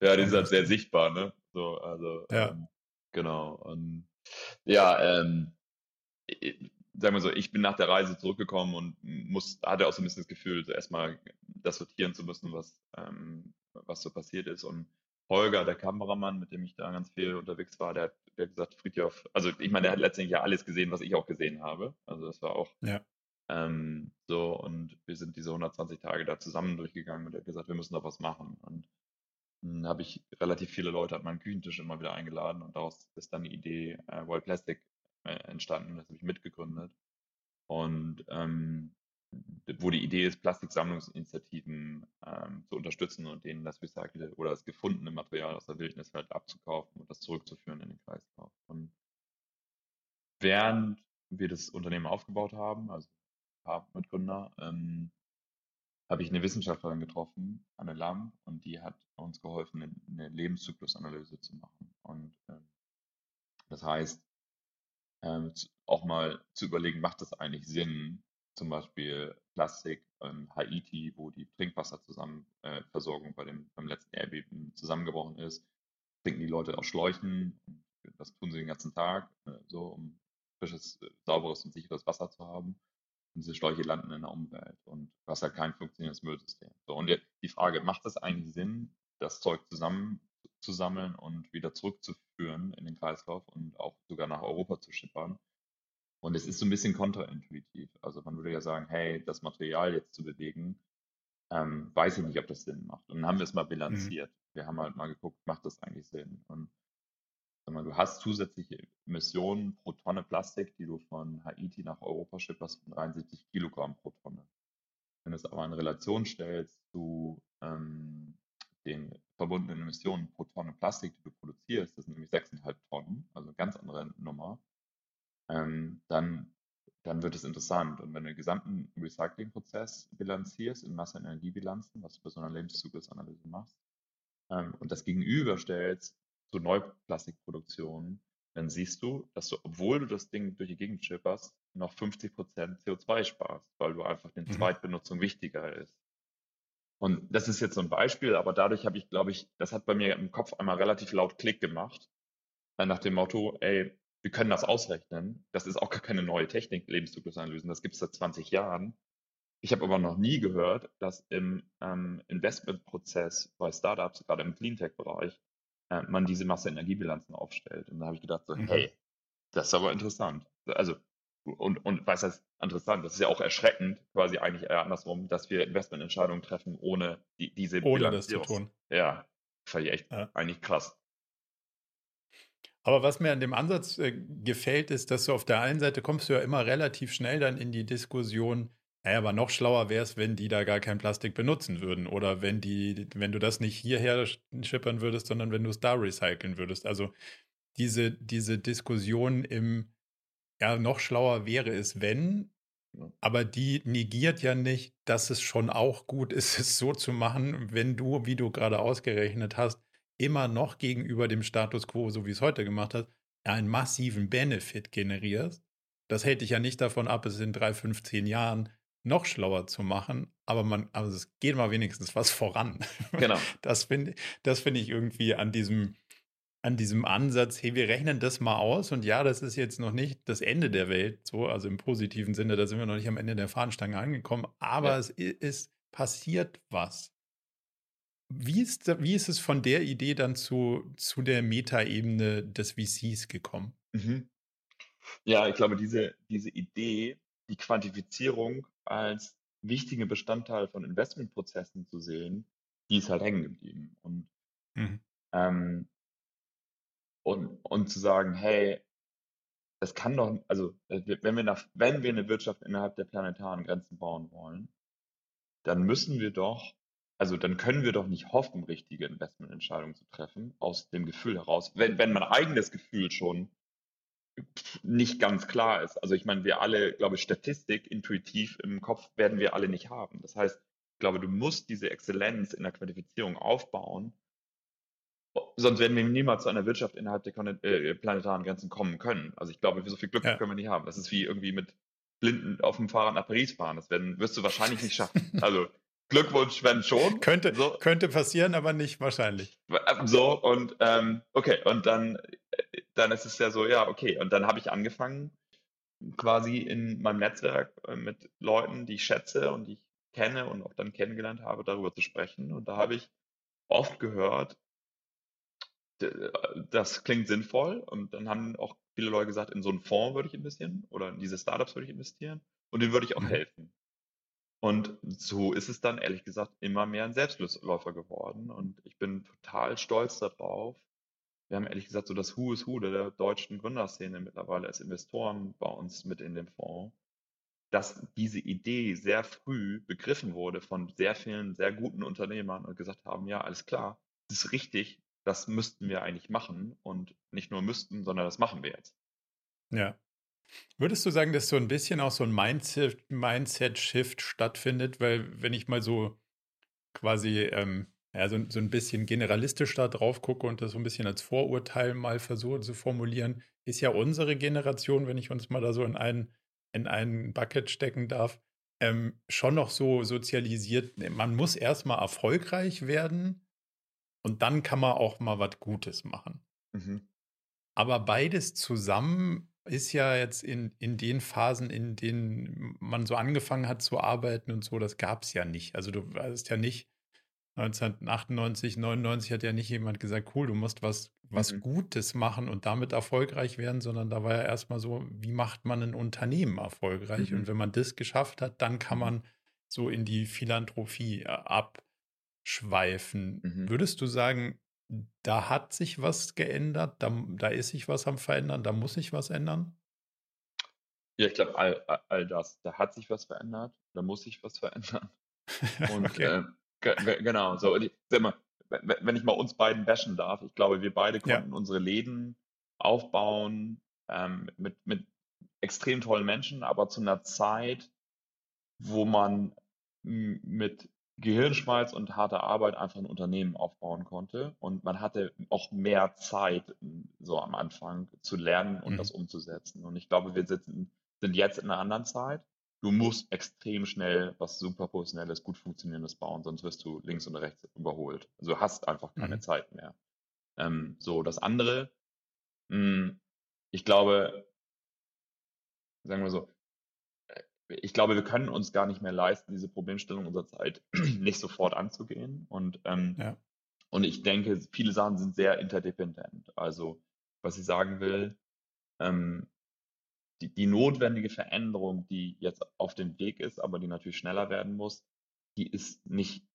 Ja, die sind halt sehr sichtbar, ne? So, also, ja. Ähm, genau. Und ja, ähm, sagen wir so, ich bin nach der Reise zurückgekommen und muss, hatte auch so ein bisschen das Gefühl, so erstmal das sortieren zu müssen, was, ähm, was so passiert ist. Und Holger, der Kameramann, mit dem ich da ganz viel unterwegs war, der, der hat gesagt, Friedhof, also ich meine, der hat letztendlich ja alles gesehen, was ich auch gesehen habe. Also das war auch ja. ähm, so und wir sind diese 120 Tage da zusammen durchgegangen und er hat gesagt, wir müssen da was machen. Und dann habe ich relativ viele Leute an meinen Küchentisch immer wieder eingeladen und daraus ist dann die Idee äh, Wild Plastic äh, entstanden. Das habe ich mitgegründet. Und ähm, wo die Idee ist, Plastiksammlungsinitiativen ähm, zu unterstützen und denen das recycelte oder das gefundene Material aus der Wildnis halt abzukaufen und das zurückzuführen in den Kreislauf. Und während wir das Unternehmen aufgebaut haben, also ein paar Mitgründer, ähm, habe ich eine Wissenschaftlerin getroffen, Anne Lamm, und die hat uns geholfen, eine, eine Lebenszyklusanalyse zu machen. Und ähm, das heißt, ähm, auch mal zu überlegen, macht das eigentlich Sinn, zum Beispiel Plastik in Haiti, wo die Trinkwasserversorgung äh, bei dem, beim letzten Erdbeben zusammengebrochen ist, trinken die Leute aus Schläuchen. Das tun sie den ganzen Tag, äh, so um frisches, äh, sauberes und sicheres Wasser zu haben. Und diese Schläuche landen in der Umwelt und du hast halt kein funktionierendes Müllsystem. So, und die Frage, macht es eigentlich Sinn, das Zeug zusammen zu sammeln und wieder zurückzuführen in den Kreislauf und auch sogar nach Europa zu schippern? Und es ist so ein bisschen kontraintuitiv. Also man würde ja sagen, hey, das Material jetzt zu bewegen, ähm, weiß ich nicht, ob das Sinn macht. Und dann haben wir es mal mhm. bilanziert. Mhm. Wir haben halt mal geguckt, macht das eigentlich Sinn? Und mal, du hast zusätzliche Emissionen pro Tonne Plastik, die du von Haiti nach Europa schipperst, von 73 Kilogramm pro Tonne. Wenn du es aber in Relation stellst zu ähm, den verbundenen Emissionen pro Tonne Plastik, die du produzierst, das sind nämlich 6,5 Tonnen, also eine ganz andere Nummer, ähm, dann, dann wird es interessant. Und wenn du den gesamten Recyclingprozess bilanzierst in Masse- und Energiebilanzen, was du bei so einer Lebenszyklusanalyse machst, ähm, und das gegenüberstellst zu Neuplastikproduktion, dann siehst du, dass du, obwohl du das Ding durch die Gegend schipperst, noch 50% CO2 sparst, weil du einfach den mhm. Zweitbenutzung wichtiger ist. Und das ist jetzt so ein Beispiel, aber dadurch habe ich, glaube ich, das hat bei mir im Kopf einmal relativ laut Klick gemacht, äh, nach dem Motto, ey, wir können das ausrechnen. Das ist auch gar keine neue Technik, Lebenszyklusanalysen. Das gibt es seit 20 Jahren. Ich habe aber noch nie gehört, dass im ähm, Investmentprozess bei Startups, gerade im Cleantech-Bereich, äh, man diese Masse-Energiebilanzen aufstellt. Und da habe ich gedacht, so, mhm. hey, das ist aber interessant. Also und, und was heißt interessant, das ist ja auch erschreckend, quasi eigentlich eher andersrum, dass wir Investmententscheidungen treffen, ohne die, diese Ohne das zu tun. Ja, fand ich echt ja. eigentlich krass. Aber was mir an dem Ansatz äh, gefällt, ist, dass du auf der einen Seite kommst du ja immer relativ schnell dann in die Diskussion, naja, aber noch schlauer wäre es, wenn die da gar kein Plastik benutzen würden oder wenn die, wenn du das nicht hierher schippern würdest, sondern wenn du es da recyceln würdest. Also diese, diese Diskussion im, ja, noch schlauer wäre es, wenn, aber die negiert ja nicht, dass es schon auch gut ist, es so zu machen, wenn du, wie du gerade ausgerechnet hast, immer noch gegenüber dem Status quo, so wie es heute gemacht hat, einen massiven Benefit generierst. Das hält dich ja nicht davon ab, es in drei, fünf, zehn Jahren noch schlauer zu machen, aber man, also es geht mal wenigstens was voran. Genau. Das finde das finde ich irgendwie an diesem, an diesem Ansatz, hey, wir rechnen das mal aus und ja, das ist jetzt noch nicht das Ende der Welt, so, also im positiven Sinne, da sind wir noch nicht am Ende der Fahnenstange angekommen, aber ja. es ist passiert was. Wie ist, wie ist es von der Idee dann zu, zu der Metaebene des VCs gekommen? Mhm. Ja, ich glaube, diese, diese Idee, die Quantifizierung als wichtigen Bestandteil von Investmentprozessen zu sehen, die ist halt hängen geblieben. Und mhm. ähm, und, und zu sagen, hey, das kann doch, also äh, wenn wir, nach, wenn wir eine Wirtschaft innerhalb der planetaren Grenzen bauen wollen, dann müssen wir doch, also dann können wir doch nicht hoffen, richtige Investmententscheidungen zu treffen, aus dem Gefühl heraus, wenn, wenn mein eigenes Gefühl schon nicht ganz klar ist. Also ich meine, wir alle, glaube ich, Statistik intuitiv im Kopf werden wir alle nicht haben. Das heißt, ich glaube, du musst diese Exzellenz in der Quantifizierung aufbauen, sonst werden wir niemals zu einer Wirtschaft innerhalb der äh, planetaren Grenzen kommen können. Also ich glaube, so viel Glück ja. können wir nicht haben. Das ist wie irgendwie mit Blinden auf dem Fahrrad nach Paris fahren. Das werden, wirst du wahrscheinlich nicht schaffen. Also Glückwunsch, wenn schon. Könnte, so. könnte passieren, aber nicht wahrscheinlich. So, und ähm, okay, und dann, dann ist es ja so, ja, okay. Und dann habe ich angefangen, quasi in meinem Netzwerk äh, mit Leuten, die ich schätze und die ich kenne und auch dann kennengelernt habe, darüber zu sprechen. Und da habe ich oft gehört, das klingt sinnvoll und dann haben auch viele Leute gesagt, in so einen Fonds würde ich investieren oder in diese Startups würde ich investieren und denen würde ich auch mhm. helfen. Und so ist es dann ehrlich gesagt immer mehr ein Selbstläufer geworden und ich bin total stolz darauf. Wir haben ehrlich gesagt so das Who is Who der deutschen Gründerszene mittlerweile als Investoren bei uns mit in dem Fonds, dass diese Idee sehr früh begriffen wurde von sehr vielen sehr guten Unternehmern und gesagt haben, ja, alles klar, das ist richtig, das müssten wir eigentlich machen und nicht nur müssten, sondern das machen wir jetzt. Ja. Würdest du sagen, dass so ein bisschen auch so ein Mindset-Shift Mindset stattfindet? Weil, wenn ich mal so quasi ähm, ja, so, so ein bisschen generalistisch da drauf gucke und das so ein bisschen als Vorurteil mal versuche zu formulieren, ist ja unsere Generation, wenn ich uns mal da so in einen, in einen Bucket stecken darf, ähm, schon noch so sozialisiert. Man muss erstmal erfolgreich werden, und dann kann man auch mal was Gutes machen. Mhm. Aber beides zusammen ist ja jetzt in, in den Phasen, in denen man so angefangen hat zu arbeiten und so, das gab es ja nicht. Also du weißt ja nicht, 1998, 99 hat ja nicht jemand gesagt, cool, du musst was, was mhm. Gutes machen und damit erfolgreich werden, sondern da war ja erstmal so, wie macht man ein Unternehmen erfolgreich? Mhm. Und wenn man das geschafft hat, dann kann mhm. man so in die Philanthropie äh, ab, schweifen. Mhm. Würdest du sagen, da hat sich was geändert, da, da ist sich was am Verändern, da muss sich was ändern? Ja, ich glaube, all, all das. Da hat sich was verändert, da muss sich was verändern. Und okay. äh, genau, so, ich, mal, wenn ich mal uns beiden bashen darf, ich glaube, wir beide konnten ja. unsere Läden aufbauen ähm, mit, mit extrem tollen Menschen, aber zu einer Zeit, wo man mit Gehirnschmalz und harte Arbeit einfach ein Unternehmen aufbauen konnte. Und man hatte auch mehr Zeit, so am Anfang zu lernen und mhm. das umzusetzen. Und ich glaube, wir sitzen, sind jetzt in einer anderen Zeit. Du musst extrem schnell was super professionelles, gut funktionierendes bauen, sonst wirst du links und rechts überholt. Also hast einfach keine mhm. Zeit mehr. Ähm, so, das andere, mh, hm, ich glaube, sagen wir so, ich glaube, wir können uns gar nicht mehr leisten, diese Problemstellung unserer Zeit nicht sofort anzugehen. Und, ähm, ja. und ich denke, viele Sachen sind sehr interdependent. Also, was ich sagen will, ähm, die, die notwendige Veränderung, die jetzt auf dem Weg ist, aber die natürlich schneller werden muss, die ist nicht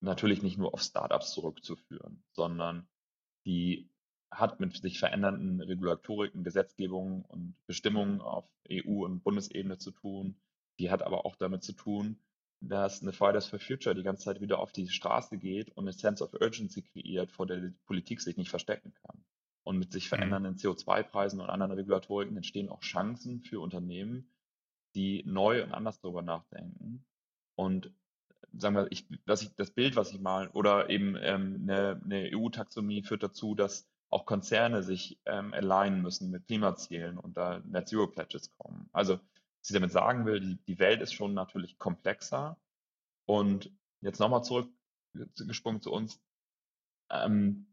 natürlich nicht nur auf Startups zurückzuführen, sondern die hat mit sich verändernden Regulatoriken, Gesetzgebungen und Bestimmungen auf EU- und Bundesebene zu tun. Die hat aber auch damit zu tun, dass eine Fridays for Future die ganze Zeit wieder auf die Straße geht und eine Sense of Urgency kreiert, vor der die Politik sich nicht verstecken kann. Und mit sich mhm. verändernden CO2-Preisen und anderen Regulatoriken entstehen auch Chancen für Unternehmen, die neu und anders darüber nachdenken. Und sagen wir, ich, ich das Bild, was ich mal, oder eben ähm, eine, eine EU-Taxonomie führt dazu, dass auch Konzerne sich ähm, alignen müssen mit Klimazielen und da Net Zero Pledges kommen. Also, was ich damit sagen will, die, die Welt ist schon natürlich komplexer. Und jetzt nochmal zurückgesprungen zu uns, ähm,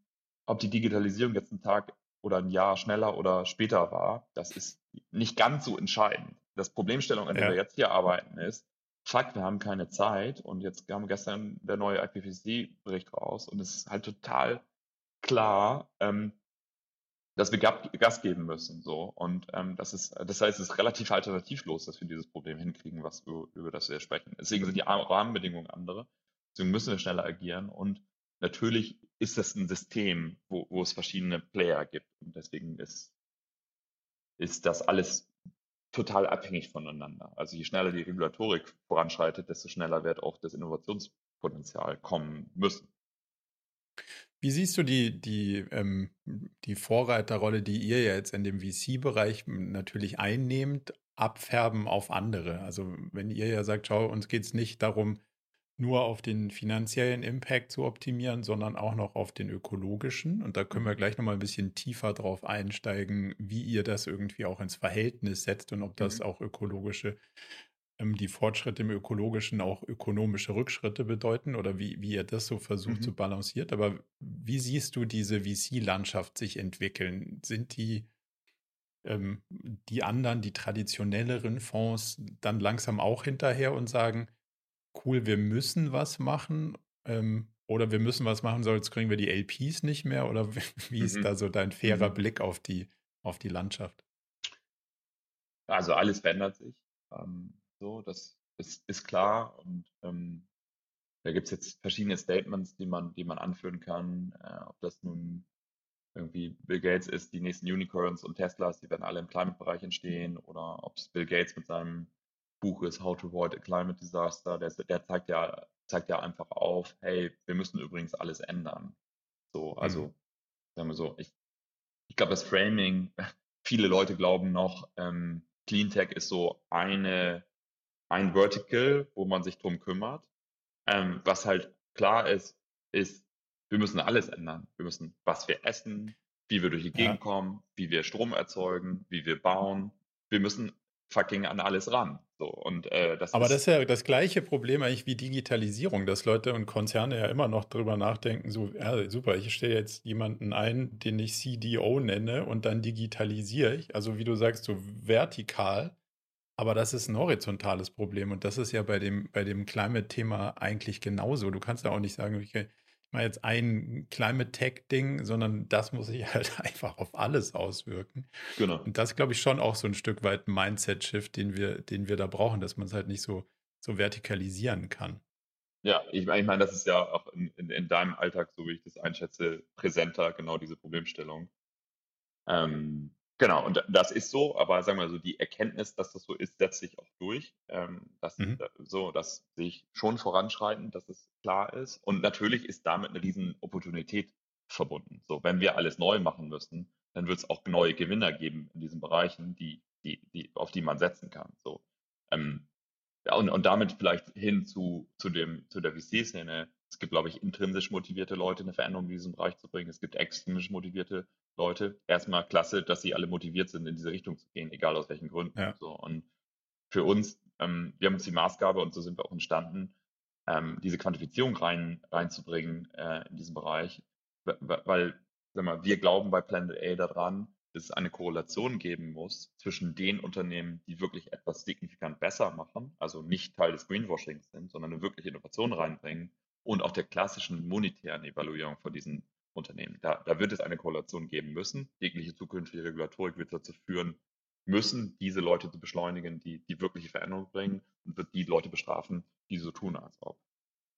ob die Digitalisierung jetzt ein Tag oder ein Jahr schneller oder später war, das ist nicht ganz so entscheidend. Das Problemstellung, an der ja. wir jetzt hier arbeiten, ist, fuck, wir haben keine Zeit und jetzt haben wir gestern der neue IPCC-Bericht raus und es ist halt total klar, ähm, dass wir Gas geben müssen. So. Und ähm, das ist, das heißt, es ist relativ alternativlos, dass wir dieses Problem hinkriegen, was wir, über das wir sprechen. Deswegen sind die Rahmenbedingungen andere. Deswegen müssen wir schneller agieren. Und natürlich ist das ein System, wo, wo es verschiedene Player gibt. Und deswegen ist, ist das alles total abhängig voneinander. Also je schneller die Regulatorik voranschreitet, desto schneller wird auch das Innovationspotenzial kommen müssen. Wie siehst du die, die, ähm, die Vorreiterrolle, die ihr jetzt in dem VC-Bereich natürlich einnehmt, abfärben auf andere? Also wenn ihr ja sagt, schau, uns geht es nicht darum, nur auf den finanziellen Impact zu optimieren, sondern auch noch auf den ökologischen. Und da können wir gleich nochmal ein bisschen tiefer drauf einsteigen, wie ihr das irgendwie auch ins Verhältnis setzt und ob das mhm. auch ökologische die Fortschritte im Ökologischen auch ökonomische Rückschritte bedeuten oder wie, wie ihr das so versucht mhm. zu balancieren. Aber wie siehst du diese VC-Landschaft sich entwickeln? Sind die, ähm, die anderen, die traditionelleren Fonds dann langsam auch hinterher und sagen, cool, wir müssen was machen ähm, oder wir müssen was machen, sonst kriegen wir die LPs nicht mehr? Oder wie ist mhm. da so dein fairer mhm. Blick auf die, auf die Landschaft? Also alles verändert sich. Ähm, so, das ist, ist klar. Und ähm, da gibt es jetzt verschiedene Statements, die man, die man anführen kann. Äh, ob das nun irgendwie Bill Gates ist, die nächsten Unicorns und Teslas, die werden alle im Climate-Bereich entstehen, oder ob es Bill Gates mit seinem Buch ist, How to Avoid a Climate Disaster, der, der zeigt ja, zeigt ja einfach auf, hey, wir müssen übrigens alles ändern. So, also, mhm. sagen wir so, ich, ich glaube, das Framing, viele Leute glauben noch, ähm, Cleantech ist so eine ein Vertical, wo man sich drum kümmert. Ähm, was halt klar ist, ist, wir müssen alles ändern. Wir müssen, was wir essen, wie wir durch die Gegend ja. kommen, wie wir Strom erzeugen, wie wir bauen. Wir müssen fucking an alles ran. So, und, äh, das Aber das ist ja das gleiche Problem eigentlich wie Digitalisierung, dass Leute und Konzerne ja immer noch drüber nachdenken, so, ja, super, ich stelle jetzt jemanden ein, den ich CDO nenne und dann digitalisiere ich. Also wie du sagst, so vertikal. Aber das ist ein horizontales Problem und das ist ja bei dem, bei dem Climate-Thema eigentlich genauso. Du kannst ja auch nicht sagen, ich mache jetzt ein Climate-Tech-Ding, sondern das muss sich halt einfach auf alles auswirken. Genau. Und das glaube ich schon auch so ein Stück weit ein Mindset-Shift, den wir, den wir da brauchen, dass man es halt nicht so, so vertikalisieren kann. Ja, ich meine, ich mein, das ist ja auch in, in, in, deinem Alltag, so wie ich das einschätze, präsenter, genau diese Problemstellung. Ähm, Genau, und das ist so, aber sagen wir so, die Erkenntnis, dass das so ist, setzt sich auch durch. Ähm, das, mhm. so, das sehe ich schon voranschreitend, dass es klar ist. Und natürlich ist damit eine riesen Opportunität verbunden. So, wenn wir alles neu machen müssen, dann wird es auch neue Gewinner geben in diesen Bereichen, die, die, die, auf die man setzen kann. So, ähm, ja, und, und damit vielleicht hin zu, zu, dem, zu der VC-Szene. Es gibt, glaube ich, intrinsisch motivierte Leute, eine Veränderung in diesem Bereich zu bringen. Es gibt extrinsisch motivierte Leute. Erstmal klasse, dass sie alle motiviert sind, in diese Richtung zu gehen, egal aus welchen Gründen. Ja. So, und für uns, ähm, wir haben uns die Maßgabe und so sind wir auch entstanden, ähm, diese Quantifizierung rein, reinzubringen äh, in diesem Bereich, weil, sag mal, wir glauben bei Planet A daran, dass es eine Korrelation geben muss zwischen den Unternehmen, die wirklich etwas signifikant besser machen, also nicht Teil des Greenwashings sind, sondern eine wirkliche Innovation reinbringen und auch der klassischen monetären Evaluierung von diesen Unternehmen. Da, da wird es eine Korrelation geben müssen. Jegliche zukünftige Regulatorik wird dazu führen, müssen diese Leute zu beschleunigen, die die wirkliche Veränderung bringen und wird die Leute bestrafen, die so tun, als ob.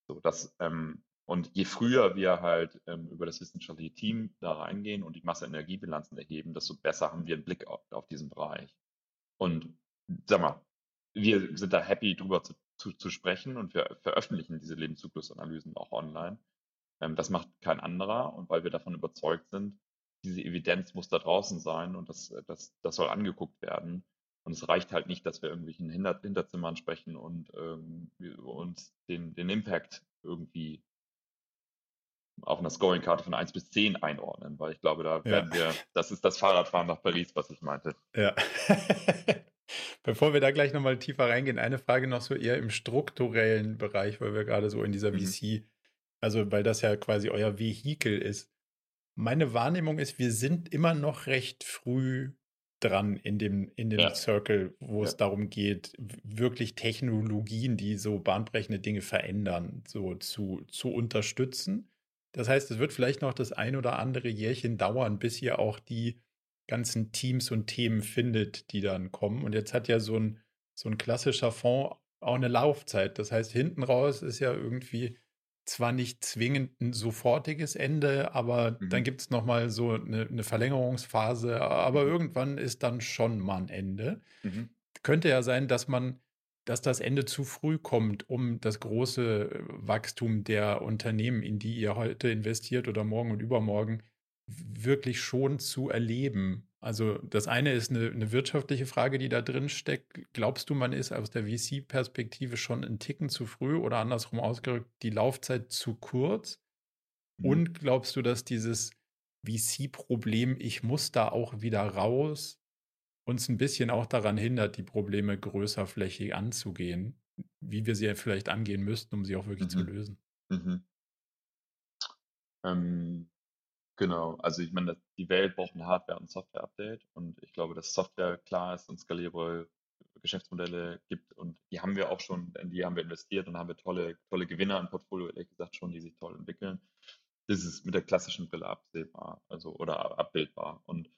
So, das, ähm, und je früher wir halt ähm, über das wissenschaftliche Team da reingehen und die Masse-Energiebilanzen erheben, desto besser haben wir einen Blick auf, auf diesen Bereich. Und sag mal, wir sind da happy drüber zu, zu, zu sprechen und wir veröffentlichen diese Lebenszyklusanalysen auch online. Ähm, das macht kein anderer und weil wir davon überzeugt sind, diese Evidenz muss da draußen sein und das, das, das soll angeguckt werden. Und es reicht halt nicht, dass wir irgendwelchen Hinter Hinterzimmern sprechen und ähm, uns den, den Impact irgendwie auf einer Scoring-Karte von 1 bis 10 einordnen, weil ich glaube, da ja. werden wir, das ist das Fahrradfahren nach Paris, was ich meinte. Ja. Bevor wir da gleich nochmal tiefer reingehen, eine Frage noch so eher im strukturellen Bereich, weil wir gerade so in dieser mhm. VC, also weil das ja quasi euer Vehikel ist. Meine Wahrnehmung ist, wir sind immer noch recht früh dran in dem, in dem ja. Circle, wo ja. es darum geht, wirklich Technologien, die so bahnbrechende Dinge verändern, so zu, zu unterstützen. Das heißt, es wird vielleicht noch das ein oder andere Jährchen dauern, bis ihr auch die ganzen Teams und Themen findet, die dann kommen. Und jetzt hat ja so ein, so ein klassischer Fonds auch eine Laufzeit. Das heißt, hinten raus ist ja irgendwie zwar nicht zwingend ein sofortiges Ende, aber mhm. dann gibt es nochmal so eine, eine, Verlängerungsphase. Aber mhm. irgendwann ist dann schon mal ein Ende. Mhm. Könnte ja sein, dass man, dass das Ende zu früh kommt, um das große Wachstum der Unternehmen, in die ihr heute investiert oder morgen und übermorgen, wirklich schon zu erleben. Also das eine ist eine, eine, wirtschaftliche Frage, die da drin steckt. Glaubst du, man ist aus der VC-Perspektive schon einen Ticken zu früh oder andersrum ausgerückt, die Laufzeit zu kurz? Mhm. Und glaubst du, dass dieses VC-Problem, ich muss da auch wieder raus, uns ein bisschen auch daran hindert, die Probleme größerflächig anzugehen, wie wir sie vielleicht angehen müssten, um sie auch wirklich mhm. zu lösen? Mhm. Ähm, Genau, also ich meine, die Welt braucht ein Hardware- und Software-Update und ich glaube, dass Software klar ist und skalierbare Geschäftsmodelle gibt und die haben wir auch schon, in die haben wir investiert und haben wir tolle, tolle Gewinner im Portfolio, ehrlich gesagt, schon, die sich toll entwickeln. Das ist mit der klassischen Brille absehbar, also oder abbildbar. Und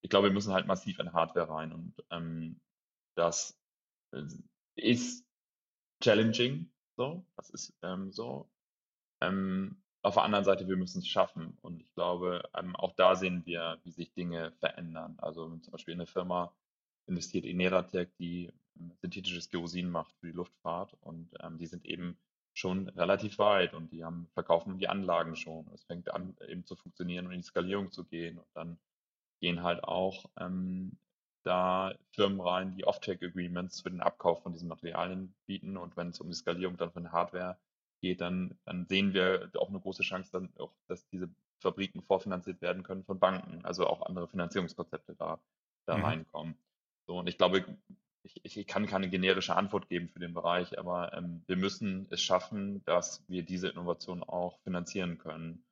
ich glaube, wir müssen halt massiv in Hardware rein und ähm, das äh, ist challenging, so, das ist ähm, so. Ähm, auf der anderen Seite, wir müssen es schaffen. Und ich glaube, ähm, auch da sehen wir, wie sich Dinge verändern. Also zum Beispiel eine Firma investiert in Neratec, die ähm, synthetisches Kerosin macht für die Luftfahrt. Und ähm, die sind eben schon relativ weit und die haben, verkaufen die Anlagen schon. Es fängt an, eben zu funktionieren und in die Skalierung zu gehen. Und dann gehen halt auch ähm, da Firmen rein, die Off-Take-Agreements für den Abkauf von diesen Materialien bieten. Und wenn es um die Skalierung dann von Hardware geht, dann, dann sehen wir auch eine große Chance, dann auch, dass diese Fabriken vorfinanziert werden können von Banken, also auch andere Finanzierungskonzepte da, da mhm. reinkommen. So, und ich glaube, ich, ich kann keine generische Antwort geben für den Bereich, aber ähm, wir müssen es schaffen, dass wir diese Innovation auch finanzieren können.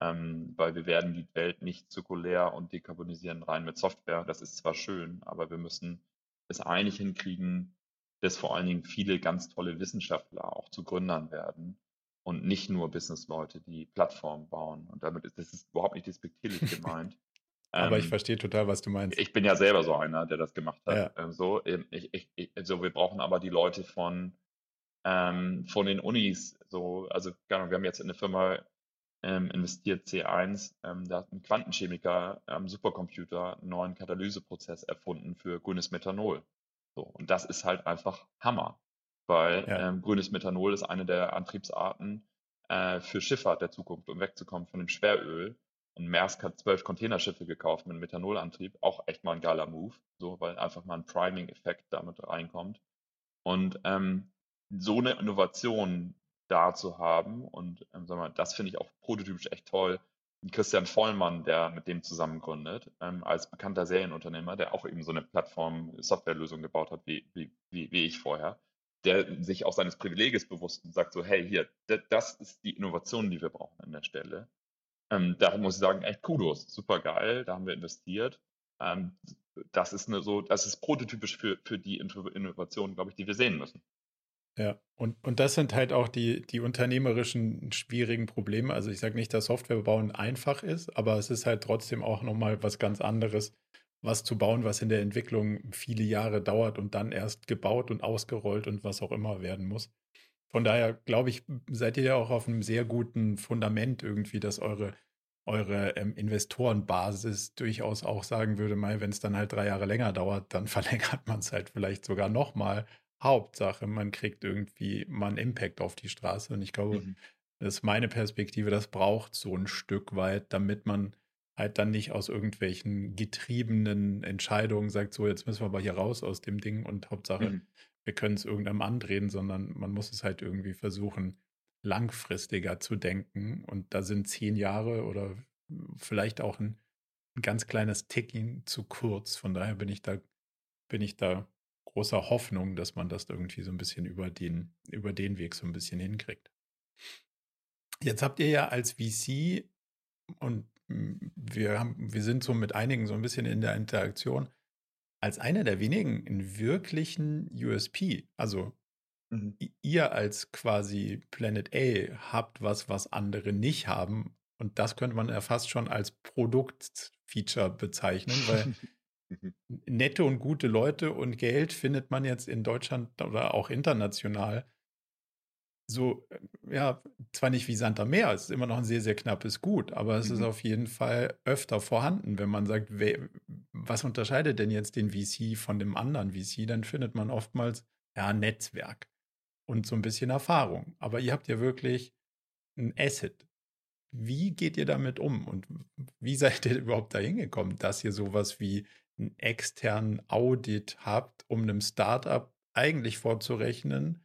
Ähm, weil wir werden die Welt nicht zirkulär und dekarbonisieren rein mit Software. Das ist zwar schön, aber wir müssen es einig hinkriegen, dass vor allen Dingen viele ganz tolle Wissenschaftler auch zu Gründern werden und nicht nur Businessleute, die Plattformen bauen. Und damit ist das ist überhaupt nicht despektierlich gemeint. aber ähm, ich verstehe total, was du meinst. Ich bin ja selber so einer, der das gemacht hat. Ja. Ähm, so, ich, ich, ich, also wir brauchen aber die Leute von, ähm, von den Unis. So, also wir haben jetzt in eine Firma ähm, investiert, C1, ähm, da hat ein Quantenchemiker am Supercomputer einen neuen Katalyseprozess erfunden für grünes Methanol. So, und das ist halt einfach Hammer, weil ja. ähm, grünes Methanol ist eine der Antriebsarten äh, für Schifffahrt der Zukunft, um wegzukommen von dem Schweröl. Und Maersk hat zwölf Containerschiffe gekauft mit Methanolantrieb, auch echt mal ein geiler Move, so, weil einfach mal ein Priming-Effekt damit reinkommt. Und ähm, so eine Innovation da zu haben und ähm, sagen wir, das finde ich auch prototypisch echt toll, Christian Vollmann, der mit dem zusammen gründet, ähm, als bekannter Serienunternehmer, der auch eben so eine Plattform-Softwarelösung gebaut hat, wie, wie, wie, wie ich vorher, der sich auch seines Privileges bewusst und sagt so, hey, hier, das ist die Innovation, die wir brauchen an der Stelle. Ähm, da muss ich sagen, echt Kudos, super geil, da haben wir investiert. Ähm, das ist eine so, das ist prototypisch für, für die Innovation, glaube ich, die wir sehen müssen. Ja, und, und das sind halt auch die, die unternehmerischen schwierigen Probleme. Also ich sage nicht, dass Softwarebauen einfach ist, aber es ist halt trotzdem auch nochmal was ganz anderes, was zu bauen, was in der Entwicklung viele Jahre dauert und dann erst gebaut und ausgerollt und was auch immer werden muss. Von daher glaube ich, seid ihr ja auch auf einem sehr guten Fundament irgendwie, dass eure, eure ähm, Investorenbasis durchaus auch sagen würde, mal, wenn es dann halt drei Jahre länger dauert, dann verlängert man es halt vielleicht sogar nochmal. Hauptsache, man kriegt irgendwie mal einen Impact auf die Straße. Und ich glaube, mhm. das ist meine Perspektive, das braucht so ein Stück weit, damit man halt dann nicht aus irgendwelchen getriebenen Entscheidungen sagt, so jetzt müssen wir aber hier raus aus dem Ding und Hauptsache, mhm. wir können es irgendeinem andrehen, sondern man muss es halt irgendwie versuchen, langfristiger zu denken. Und da sind zehn Jahre oder vielleicht auch ein, ein ganz kleines Ticking zu kurz. Von daher bin ich da, bin ich da großer Hoffnung, dass man das irgendwie so ein bisschen über den, über den Weg so ein bisschen hinkriegt. Jetzt habt ihr ja als VC und wir, haben, wir sind so mit einigen so ein bisschen in der Interaktion als einer der wenigen in wirklichen USP. Also mhm. ihr als quasi Planet A habt was, was andere nicht haben. Und das könnte man ja fast schon als Produktfeature bezeichnen, weil mhm. nette und gute Leute und Geld findet man jetzt in Deutschland oder auch international so, äh, ja, zwar nicht wie Santa Meer, es ist immer noch ein sehr, sehr knappes Gut, aber es mhm. ist auf jeden Fall öfter vorhanden. Wenn man sagt, wer, was unterscheidet denn jetzt den VC von dem anderen VC, dann findet man oftmals, ja, Netzwerk und so ein bisschen Erfahrung. Aber ihr habt ja wirklich ein Asset. Wie geht ihr damit um und wie seid ihr überhaupt dahin gekommen, dass ihr sowas wie einen externen Audit habt, um einem Startup eigentlich vorzurechnen,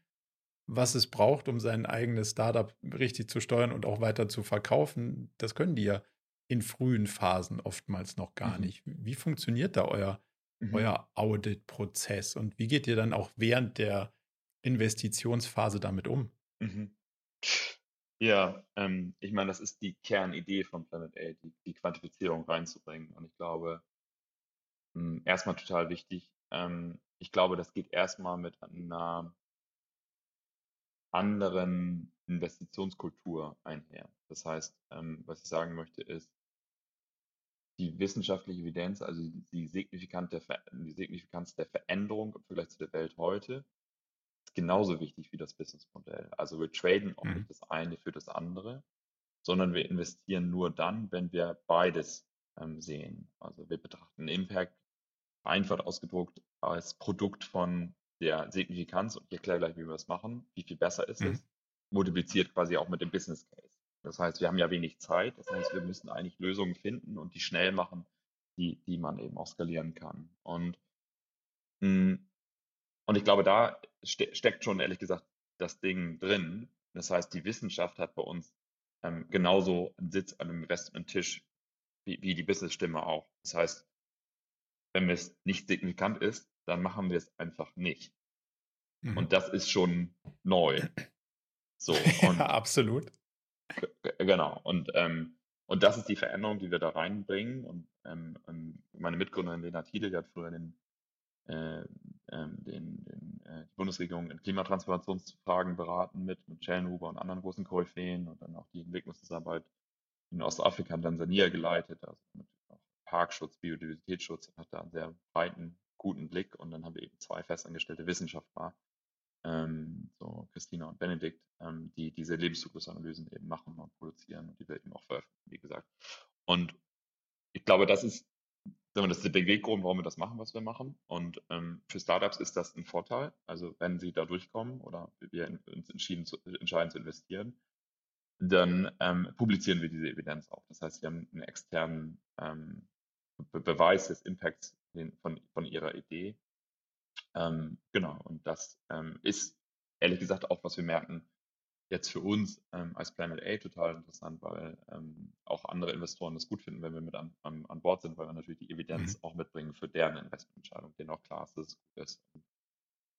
was es braucht, um sein eigenes Startup richtig zu steuern und auch weiter zu verkaufen, das können die ja in frühen Phasen oftmals noch gar mhm. nicht. Wie funktioniert da euer, mhm. euer Audit-Prozess und wie geht ihr dann auch während der Investitionsphase damit um? Mhm. Ja, ähm, ich meine, das ist die Kernidee von Planet A, die, die Quantifizierung reinzubringen. Und ich glaube, erstmal total wichtig, ähm, ich glaube, das geht erstmal mit einer anderen Investitionskultur einher. Das heißt, ähm, was ich sagen möchte, ist, die wissenschaftliche Evidenz, also die, Signifikanz der, die Signifikanz der Veränderung im Vergleich zu der Welt heute, ist genauso wichtig wie das Businessmodell. Also wir traden auch mhm. nicht das eine für das andere, sondern wir investieren nur dann, wenn wir beides ähm, sehen. Also wir betrachten Impact einfach ausgedruckt als Produkt von der Signifikanz, und ich erkläre gleich, wie wir das machen, wie viel besser ist mhm. es, multipliziert quasi auch mit dem Business Case. Das heißt, wir haben ja wenig Zeit, das heißt, wir müssen eigentlich Lösungen finden und die schnell machen, die, die man eben auch skalieren kann. Und, mh, mm, und ich glaube, da ste steckt schon ehrlich gesagt das Ding drin. Das heißt, die Wissenschaft hat bei uns ähm, genauso einen Sitz an einem Investment-Tisch wie, wie die Business-Stimme auch. Das heißt, wenn es nicht signifikant ist, dann machen wir es einfach nicht. Mhm. Und das ist schon neu. So, und, ja, absolut. Genau. Und, ähm, und das ist die Veränderung, die wir da reinbringen. Und ähm, ähm meine Mitgründerin Lena Tiedel, die hat früher den, äh, ähm, den, den, äh, die Bundesregierung in Klimatransformationsfragen beraten mit, mit Schellenhuber und anderen großen Koryphäen und dann auch die Entwicklungsarbeit in Ostafrika und Tansania geleitet, also mit Parkschutz, Biodiversitätsschutz, hat da einen sehr breiten guten Blick und dann haben wir eben zwei festangestellte Wissenschaftler, ähm, so Christina und Benedikt, ähm, die diese Lebenszyklusanalysen eben machen und produzieren und die wir eben auch veröffentlichen, wie gesagt. Und ich glaube, das ist, sagen wir, das ist der Beweggrund, warum wir das machen, was wir machen. Und ähm, für Startups ist das ein Vorteil. Also wenn sie da durchkommen oder wir uns entschieden zu, entscheiden zu investieren, dann ähm, publizieren wir diese Evidenz auch. Das heißt, wir haben einen externen ähm, Be Beweis des Impacts von, von ihrer Idee. Ähm, genau, und das ähm, ist ehrlich gesagt auch, was wir merken, jetzt für uns ähm, als Planet A total interessant, weil ähm, auch andere Investoren das gut finden, wenn wir mit an, an, an Bord sind, weil wir natürlich die Evidenz mhm. auch mitbringen für deren Investmententscheidung, denen auch klar ist, dass es gut ist.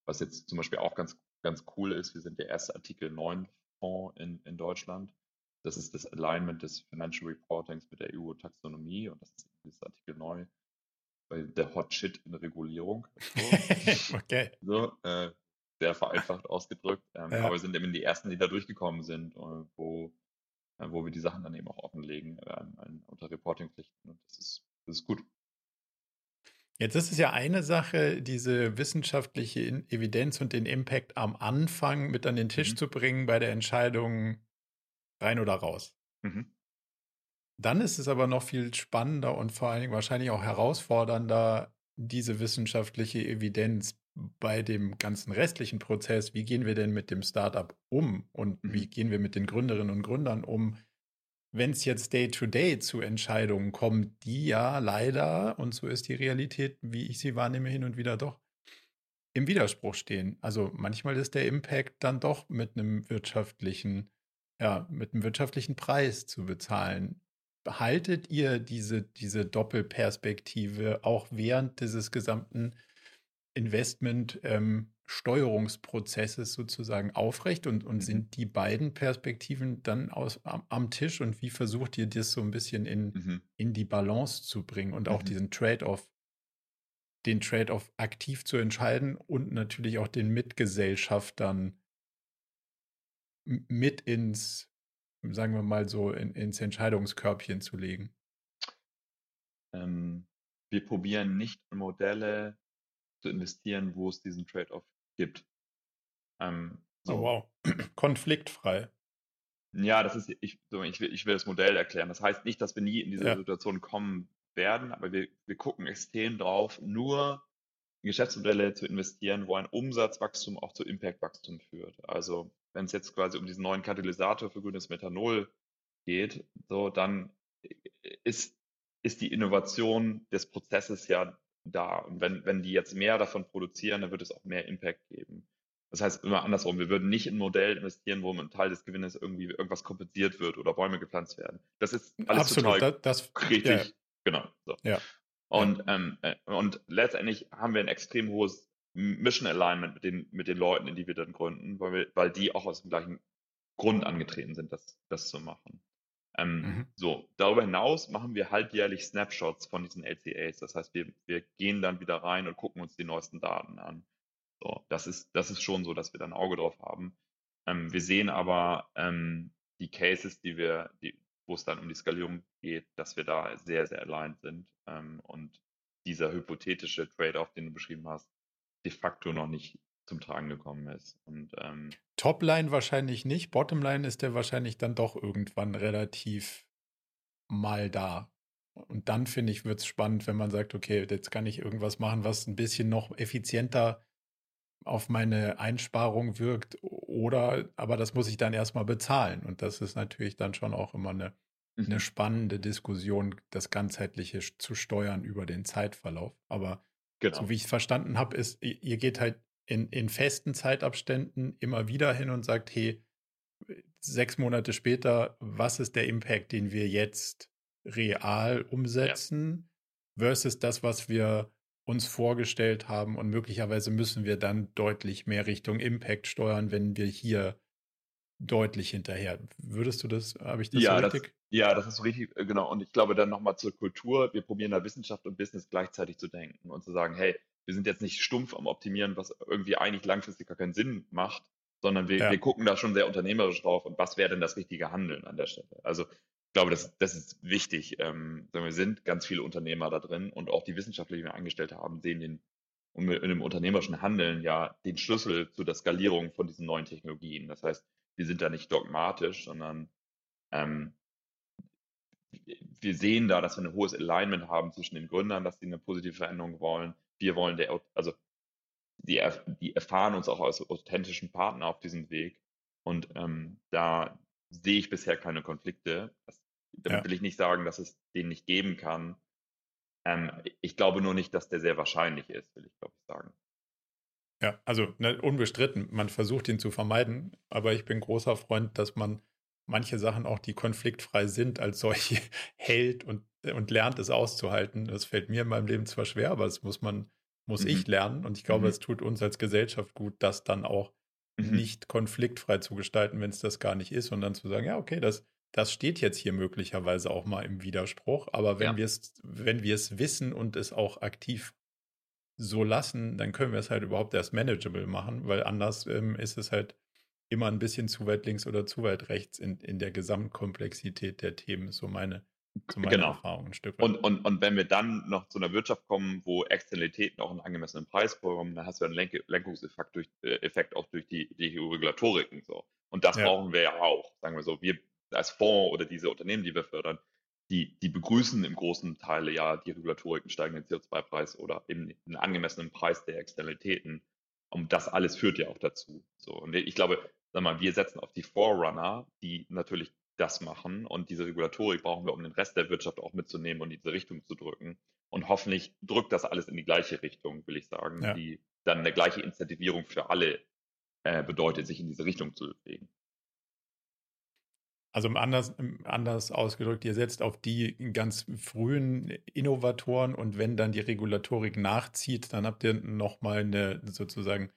Was jetzt zum Beispiel auch ganz, ganz cool ist, wir sind der erste Artikel 9 Fonds in, in Deutschland. Das ist das Alignment des Financial Reportings mit der EU-Taxonomie und das ist dieses Artikel 9 der Hot Shit in Regulierung. So. okay. So, äh, sehr vereinfacht ausgedrückt. Ähm, ja. Aber wir sind eben die Ersten, die da durchgekommen sind, äh, wo, äh, wo wir die Sachen dann eben auch offenlegen äh, unter Reportingpflichten. Und das ist, das ist gut. Jetzt ist es ja eine Sache, diese wissenschaftliche Evidenz und den Impact am Anfang mit an den Tisch mhm. zu bringen bei der Entscheidung rein oder raus. Mhm. Dann ist es aber noch viel spannender und vor allen Dingen wahrscheinlich auch herausfordernder, diese wissenschaftliche Evidenz bei dem ganzen restlichen Prozess. Wie gehen wir denn mit dem Startup um und mhm. wie gehen wir mit den Gründerinnen und Gründern um? wenn es jetzt Day-to-Day -Day zu Entscheidungen kommt, die ja leider, und so ist die Realität, wie ich sie wahrnehme, hin und wieder doch im Widerspruch stehen. Also manchmal ist der Impact dann doch mit einem wirtschaftlichen, ja, mit einem wirtschaftlichen Preis zu bezahlen. Behaltet ihr diese, diese Doppelperspektive auch während dieses gesamten Investment ähm, sozusagen aufrecht und, und mhm. sind die beiden Perspektiven dann aus, am, am, Tisch und wie versucht ihr das so ein bisschen in, mhm. in die Balance zu bringen und auch mhm. diesen Trade-off, den Trade-off aktiv zu entscheiden und natürlich auch den Mitgesellschaftern mit ins, sagen wir mal so, in, ins Entscheidungskörbchen zu legen? Ähm, wir probieren nicht Modelle zu investieren, wo es diesen Trade-off gibt. Ähm, oh, so. Oh, wow. Konfliktfrei. Ja, das ist, ich, ich, will, ich will das Modell erklären. Das heißt nicht, dass wir nie in diese ja. Situation kommen werden, aber wir, wir gucken extrem drauf, nur in Geschäftsmodelle zu investieren, wo ein Umsatzwachstum auch zu Impactwachstum führt. Also wenn es jetzt quasi um diesen neuen Katalysator für grünes Methanol geht, so dann ist, ist die Innovation des Prozesses ja da. Und wenn, wenn die jetzt mehr davon produzieren, dann wird es auch mehr Impact geben. Das heißt immer andersrum, wir würden nicht in ein Modell investieren, wo ein Teil des Gewinnes irgendwie irgendwas kompensiert wird oder Bäume gepflanzt werden. Das ist alles Absolut, total das, das, richtig. Ja. Genau. So. Ja. Und. Ähm, äh, und letztendlich haben wir ein extrem hohes Mission Alignment mit den, mit den Leuten, in die wir dann gründen, weil, wir, weil die auch aus dem gleichen Grund angetreten sind, das, das zu machen. Ähm, mhm. So, darüber hinaus machen wir halbjährlich Snapshots von diesen LCAs. Das heißt, wir, wir gehen dann wieder rein und gucken uns die neuesten Daten an. So, das ist, das ist schon so, dass wir da ein Auge drauf haben. Ähm, wir sehen aber ähm, die Cases, die wir, die, wo es dann um die Skalierung geht, dass wir da sehr, sehr aligned sind ähm, und dieser hypothetische Trade-off, den du beschrieben hast, de facto noch nicht zum Tragen gekommen ist. Und, ähm, Topline wahrscheinlich nicht, Bottomline ist der wahrscheinlich dann doch irgendwann relativ mal da. Und dann finde ich, wird es spannend, wenn man sagt, okay, jetzt kann ich irgendwas machen, was ein bisschen noch effizienter auf meine Einsparung wirkt. Oder, aber das muss ich dann erstmal bezahlen. Und das ist natürlich dann schon auch immer eine, mhm. eine spannende Diskussion, das ganzheitliche zu steuern über den Zeitverlauf. Aber genau. so wie ich es verstanden habe, ist, ihr geht halt in, in festen Zeitabständen immer wieder hin und sagt, hey, sechs Monate später, was ist der Impact, den wir jetzt real umsetzen, ja. versus das, was wir uns vorgestellt haben und möglicherweise müssen wir dann deutlich mehr Richtung Impact steuern, wenn wir hier deutlich hinterher. Würdest du das, habe ich das ja, so richtig? Das, ja, das ist richtig, äh, genau. Und ich glaube dann nochmal zur Kultur. Wir probieren da Wissenschaft und Business gleichzeitig zu denken und zu sagen, hey, wir sind jetzt nicht stumpf am Optimieren, was irgendwie eigentlich langfristig gar keinen Sinn macht, sondern wir, ja. wir gucken da schon sehr unternehmerisch drauf und was wäre denn das richtige Handeln an der Stelle. Also ich glaube, das, das ist wichtig. Ähm, wir sind ganz viele Unternehmer da drin und auch die Wissenschaftler, die wir eingestellt haben, sehen den in dem unternehmerischen Handeln ja den Schlüssel zu der Skalierung von diesen neuen Technologien. Das heißt, wir sind da nicht dogmatisch, sondern ähm, wir sehen da, dass wir ein hohes Alignment haben zwischen den Gründern, dass sie eine positive Veränderung wollen, wir wollen der, also die, die erfahren uns auch als authentischen Partner auf diesem Weg. Und ähm, da sehe ich bisher keine Konflikte. Das, damit ja. will ich nicht sagen, dass es den nicht geben kann. Ähm, ich glaube nur nicht, dass der sehr wahrscheinlich ist, will ich glaube ich sagen. Ja, also ne, unbestritten, man versucht ihn zu vermeiden, aber ich bin großer Freund, dass man manche Sachen auch, die konfliktfrei sind, als solche hält und und lernt es auszuhalten. Das fällt mir in meinem Leben zwar schwer, aber das muss man, muss mhm. ich lernen. Und ich glaube, mhm. es tut uns als Gesellschaft gut, das dann auch mhm. nicht konfliktfrei zu gestalten, wenn es das gar nicht ist, und dann zu sagen, ja, okay, das, das steht jetzt hier möglicherweise auch mal im Widerspruch. Aber wenn ja. wir es, wenn wir es wissen und es auch aktiv so lassen, dann können wir es halt überhaupt erst manageable machen, weil anders ähm, ist es halt immer ein bisschen zu weit links oder zu weit rechts in, in der Gesamtkomplexität der Themen, so meine, zu meiner Genau. Erfahrung ein Stück weit. Und, und, und wenn wir dann noch zu einer Wirtschaft kommen, wo Externalitäten auch einen angemessenen Preis bekommen, dann hast du einen Lenk Lenkungseffekt durch, äh, Effekt auch durch die, die Regulatoriken. So. Und das Ja. brauchen wir ja auch. Sagen wir so, wir als Fonds oder diese Unternehmen, die wir fördern, die, die begrüßen im großen Teil ja die Regulatoriken, steigenden CO2-Preis oder eben einen angemessenen Preis der Externalitäten. Und das alles führt ja auch dazu. So. Und ich glaube, sag mal, wir setzen auf die Forerunner, die natürlich das machen. Und diese Regulatorik brauchen wir, um den Rest der Wirtschaft auch mitzunehmen und in diese Richtung zu drücken. Und hoffentlich drückt das alles in die gleiche Richtung, will ich sagen, Ja. die dann eine gleiche Incentivierung für alle äh, bedeutet, sich in diese Richtung zu bewegen. Also anders, anders ausgedrückt, ihr setzt auf die ganz frühen Innovatoren und wenn dann die Regulatorik nachzieht, dann habt ihr nochmal eine sozusagen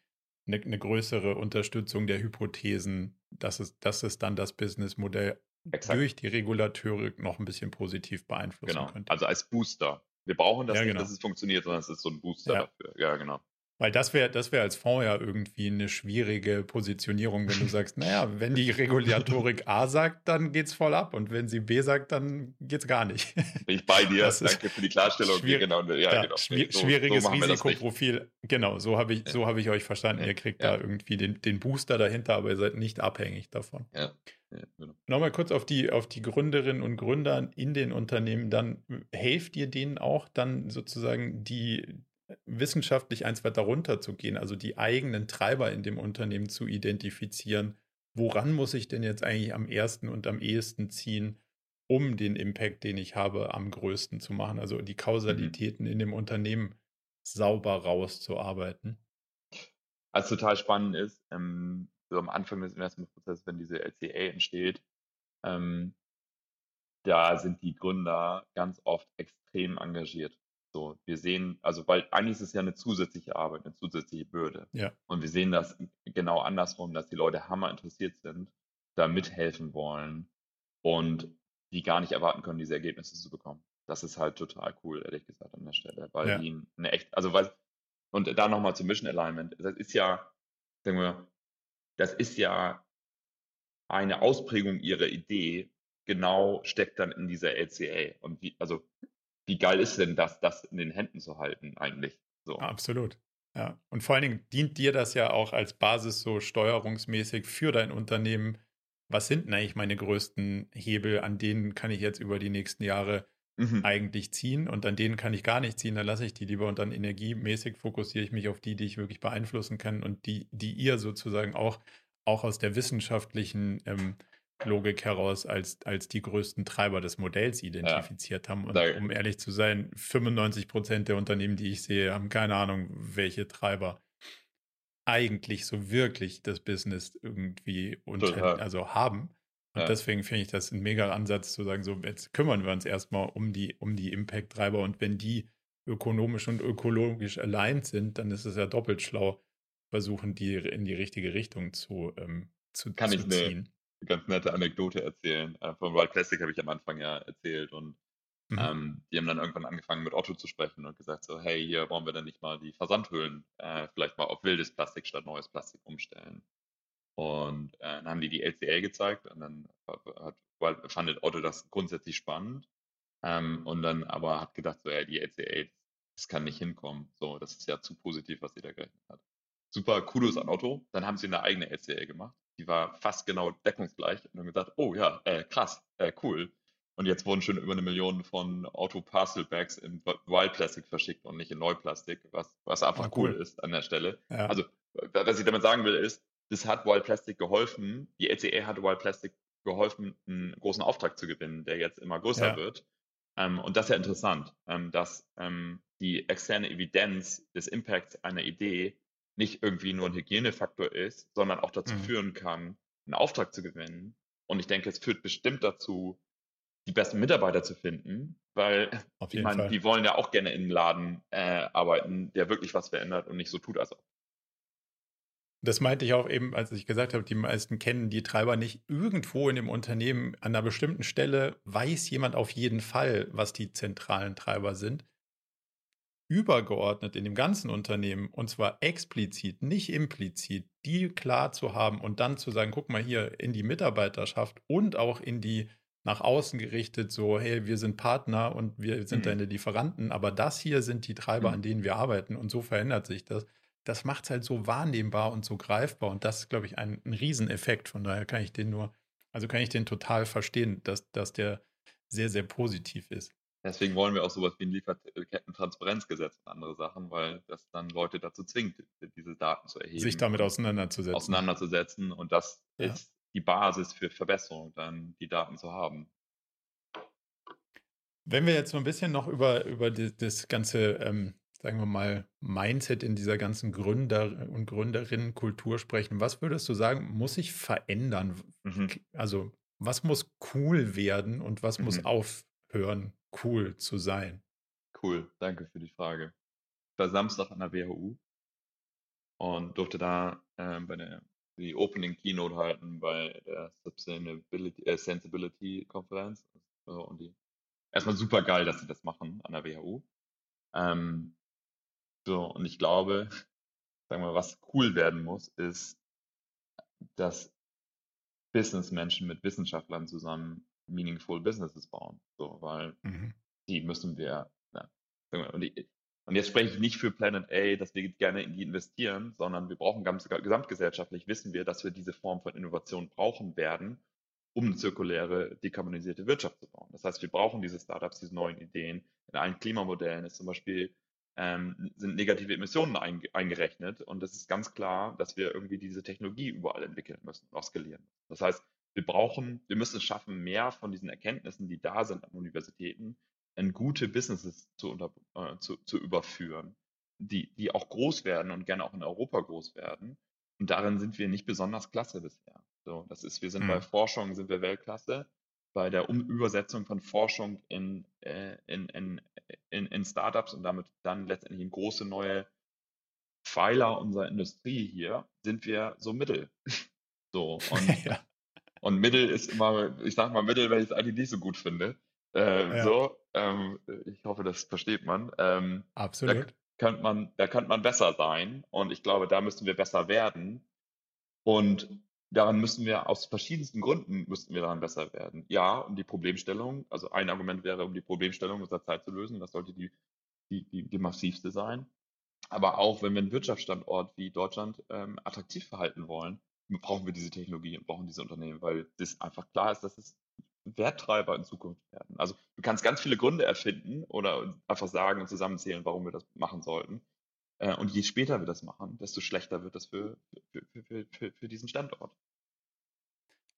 eine, eine größere Unterstützung der Hypothesen, dass es, dass es dann das Businessmodell Exakt. durch die Regulatorik noch ein bisschen positiv beeinflussen Genau. könnte. Also als Booster. Wir brauchen das Ja, nicht, genau. dass es funktioniert, sondern es ist so ein Booster Ja. dafür. Ja, genau. Weil das wäre das wär als Fonds ja irgendwie eine schwierige Positionierung, wenn du sagst, naja, wenn die Regulatorik A sagt, dann geht's voll ab und wenn sie B sagt, dann geht's gar nicht. Bin ich bei dir. Das Danke für die Klarstellung. schwierig- genau. Ja, Ja, genau. schwier So- schwieriges so. Risikoprofil. Genau, so habe ich, Ja. so hab ich euch verstanden. Ja. Ihr kriegt Ja. da irgendwie den, den Booster dahinter, aber ihr seid nicht abhängig davon. Ja, genau. Nochmal kurz auf die, auf die Gründerinnen und Gründer in den Unternehmen. Dann helft ihr denen auch dann sozusagen die wissenschaftlich eins weiter runter zu gehen, also die eigenen Treiber in dem Unternehmen zu identifizieren. Woran muss ich denn jetzt eigentlich am ersten und am ehesten ziehen, um den Impact, den ich habe, am größten zu machen? Also die Kausalitäten in dem Unternehmen sauber rauszuarbeiten. Was total spannend ist, ähm, so am Anfang des Investmentprozesses, wenn diese LCA entsteht, ähm, da sind die Gründer ganz oft extrem engagiert. So, wir sehen, also weil eigentlich ist es ja eine zusätzliche Arbeit, eine zusätzliche Bürde. Ja. Und wir sehen das genau andersrum, dass die Leute hammer interessiert sind, da mithelfen wollen und die gar nicht erwarten können, diese Ergebnisse zu bekommen. Das ist halt total cool, ehrlich gesagt, an der Stelle, weil Ja. die eine echt, also weil, und da nochmal zum Mission Alignment, das ist ja, sagen wir, das ist ja eine Ausprägung ihrer Idee, genau steckt dann in dieser LCA. Und wie, also, wie geil ist denn das, das in den Händen zu halten eigentlich? So. Absolut. Ja. Und vor allen Dingen dient dir das ja auch als Basis so steuerungsmäßig für dein Unternehmen. Was sind denn eigentlich meine größten Hebel, an denen kann ich jetzt über die nächsten Jahre Mhm. eigentlich ziehen und an denen kann ich gar nicht ziehen, dann lasse ich die lieber und dann energiemäßig fokussiere ich mich auf die, die ich wirklich beeinflussen kann und die, die ihr sozusagen auch, auch aus der wissenschaftlichen ähm, Logik heraus als, als die größten Treiber des Modells identifiziert haben. Und Da- um ehrlich zu sein, 95 Prozent der Unternehmen, die ich sehe, haben keine Ahnung, welche Treiber eigentlich so wirklich das Business irgendwie unter, also haben. Und Ja. deswegen finde ich das ein mega Ansatz zu sagen, so jetzt kümmern wir uns erstmal um die, um die Impact-Treiber und wenn die ökonomisch und ökologisch aligned sind, dann ist es ja doppelt schlau, versuchen die in die richtige Richtung zu, ähm, zu, Kann zu ziehen. Ganz nette Anekdote erzählen. Äh, von Wild Plastic habe ich am Anfang ja erzählt und Mhm. ähm, die haben dann irgendwann angefangen mit Otto zu sprechen und gesagt so, hey, hier wollen wir dann nicht mal die Versandhüllen äh, vielleicht mal auf wildes Plastik statt neues Plastik umstellen. Und äh, dann haben die die LCL gezeigt und dann hat, Wild- fandet Otto das grundsätzlich spannend ähm, und dann aber hat gedacht so, ja, die LCL, das kann nicht hinkommen. So, das ist ja zu positiv, was sie da gerechnet hat. Super, Kudos an Otto. Dann haben sie eine eigene LCL gemacht. Die war fast genau deckungsgleich und haben gesagt, oh ja, äh, krass, äh, cool. Und jetzt wurden schon über eine Million von Auto Parcel Bags in Wild Plastic verschickt und nicht in Neuplastik, was, was einfach Ah, cool. cool. ist an der Stelle. Ja. Also, wa- was ich damit sagen will, ist, das hat Wild Plastic geholfen, die LCE hat Wild Plastic geholfen, einen großen Auftrag zu gewinnen, der jetzt immer größer Ja. wird. Ähm, und das ist ja interessant, ähm, dass ähm, die externe Evidenz des Impacts einer Idee nicht irgendwie nur ein Hygienefaktor ist, sondern auch dazu Mhm. führen kann, einen Auftrag zu gewinnen. Und ich denke, es führt bestimmt dazu, die besten Mitarbeiter zu finden, weil Auf ich meine, Fall. die wollen ja auch gerne in einem Laden äh, arbeiten, der wirklich was verändert und nicht so tut, als ob. Das meinte ich auch eben, als ich gesagt habe, die meisten kennen die Treiber nicht. Irgendwo in dem Unternehmen an einer bestimmten Stelle weiß jemand auf jeden Fall, was die zentralen Treiber sind. Übergeordnet in dem ganzen Unternehmen, und zwar explizit, nicht implizit, die klar zu haben und dann zu sagen, guck mal hier in die Mitarbeiterschaft und auch in die nach außen gerichtet, so, hey, wir sind Partner und wir sind Mhm. deine Lieferanten, aber das hier sind die Treiber, Mhm. an denen wir arbeiten und so verändert sich das. Das macht es halt so wahrnehmbar und so greifbar und das ist, glaube ich, ein, ein Rieseneffekt. Von daher kann ich den nur, also kann ich den total verstehen, dass, dass der sehr, sehr positiv ist. Deswegen wollen wir auch sowas wie ein Lieferkettentransparenzgesetz und andere Sachen, weil das dann Leute dazu zwingt, diese Daten zu erheben. Sich damit auseinanderzusetzen. auseinanderzusetzen. Und das Ja. ist die Basis für Verbesserung, dann die Daten zu haben. Wenn wir jetzt so ein bisschen noch über, über die, das ganze, ähm, sagen wir mal, Mindset in dieser ganzen Gründer- und Gründerinnenkultur sprechen, was würdest du sagen, muss sich verändern? Mhm. Also, was muss cool werden und was muss Mhm. aufhören, cool zu sein? Cool, danke für die Frage. Ich war Samstag an der WHU und durfte da ähm, bei der die Opening Keynote halten bei der Sustainability, äh, Sensibility Konferenz. Äh, und die erstmal super geil, dass sie das machen an der WHU. Ähm, so, und ich glaube, sagen wir, was cool werden muss, ist, dass Businessmenschen mit Wissenschaftlern zusammen meaningful Businesses bauen. So, weil Mhm. die müssen wir, wir, und, die, und jetzt spreche ich nicht für Planet A, dass wir gerne in die investieren, sondern wir brauchen ganz gesamtgesellschaftlich, wissen wir, dass wir diese Form von Innovation brauchen werden, um eine zirkuläre, dekarbonisierte Wirtschaft zu bauen. Das heißt, wir brauchen diese Startups, diese neuen Ideen. In allen Klimamodellen ist zum Beispiel ähm, sind negative Emissionen ein, eingerechnet und es ist ganz klar, dass wir irgendwie diese Technologie überall entwickeln müssen, auch skalieren. Das heißt, wir brauchen, wir müssen es schaffen, mehr von diesen Erkenntnissen, die da sind an Universitäten, in gute Businesses zu, unter, äh, zu, zu überführen, die, die auch groß werden und gerne auch in Europa groß werden. Und darin sind wir nicht besonders klasse bisher. So, das ist, wir sind Mhm. bei Forschung sind wir Weltklasse, bei der um Übersetzung von Forschung in, äh, in, in, in, in Startups und damit dann letztendlich in große neue Pfeiler unserer Industrie hier, sind wir so mittel. So, und ja. Und Mittel ist immer, ich sag mal Mittel, weil ich es eigentlich nicht so gut finde. Äh, Ja. So, ähm, ich hoffe, das versteht man. Ähm, da Absolut. könnte man, da könnte man besser sein. Und ich glaube, da müssen wir besser werden. Und daran müssen wir aus verschiedensten Gründen müssten wir daran besser werden. Ja, um die Problemstellung, also ein Argument wäre, um die Problemstellung unserer Zeit zu lösen. Das sollte die, die, die, die massivste sein. Aber auch, wenn wir einen Wirtschaftsstandort wie Deutschland ähm, attraktiv verhalten wollen, brauchen wir diese Technologie und brauchen diese Unternehmen, weil das einfach klar ist, dass es Werttreiber in Zukunft werden. Also du kannst ganz viele Gründe erfinden oder einfach sagen und zusammenzählen, warum wir das machen sollten. Äh, und je später wir das machen, desto schlechter wird das für, für, für, für, für, für diesen Standort.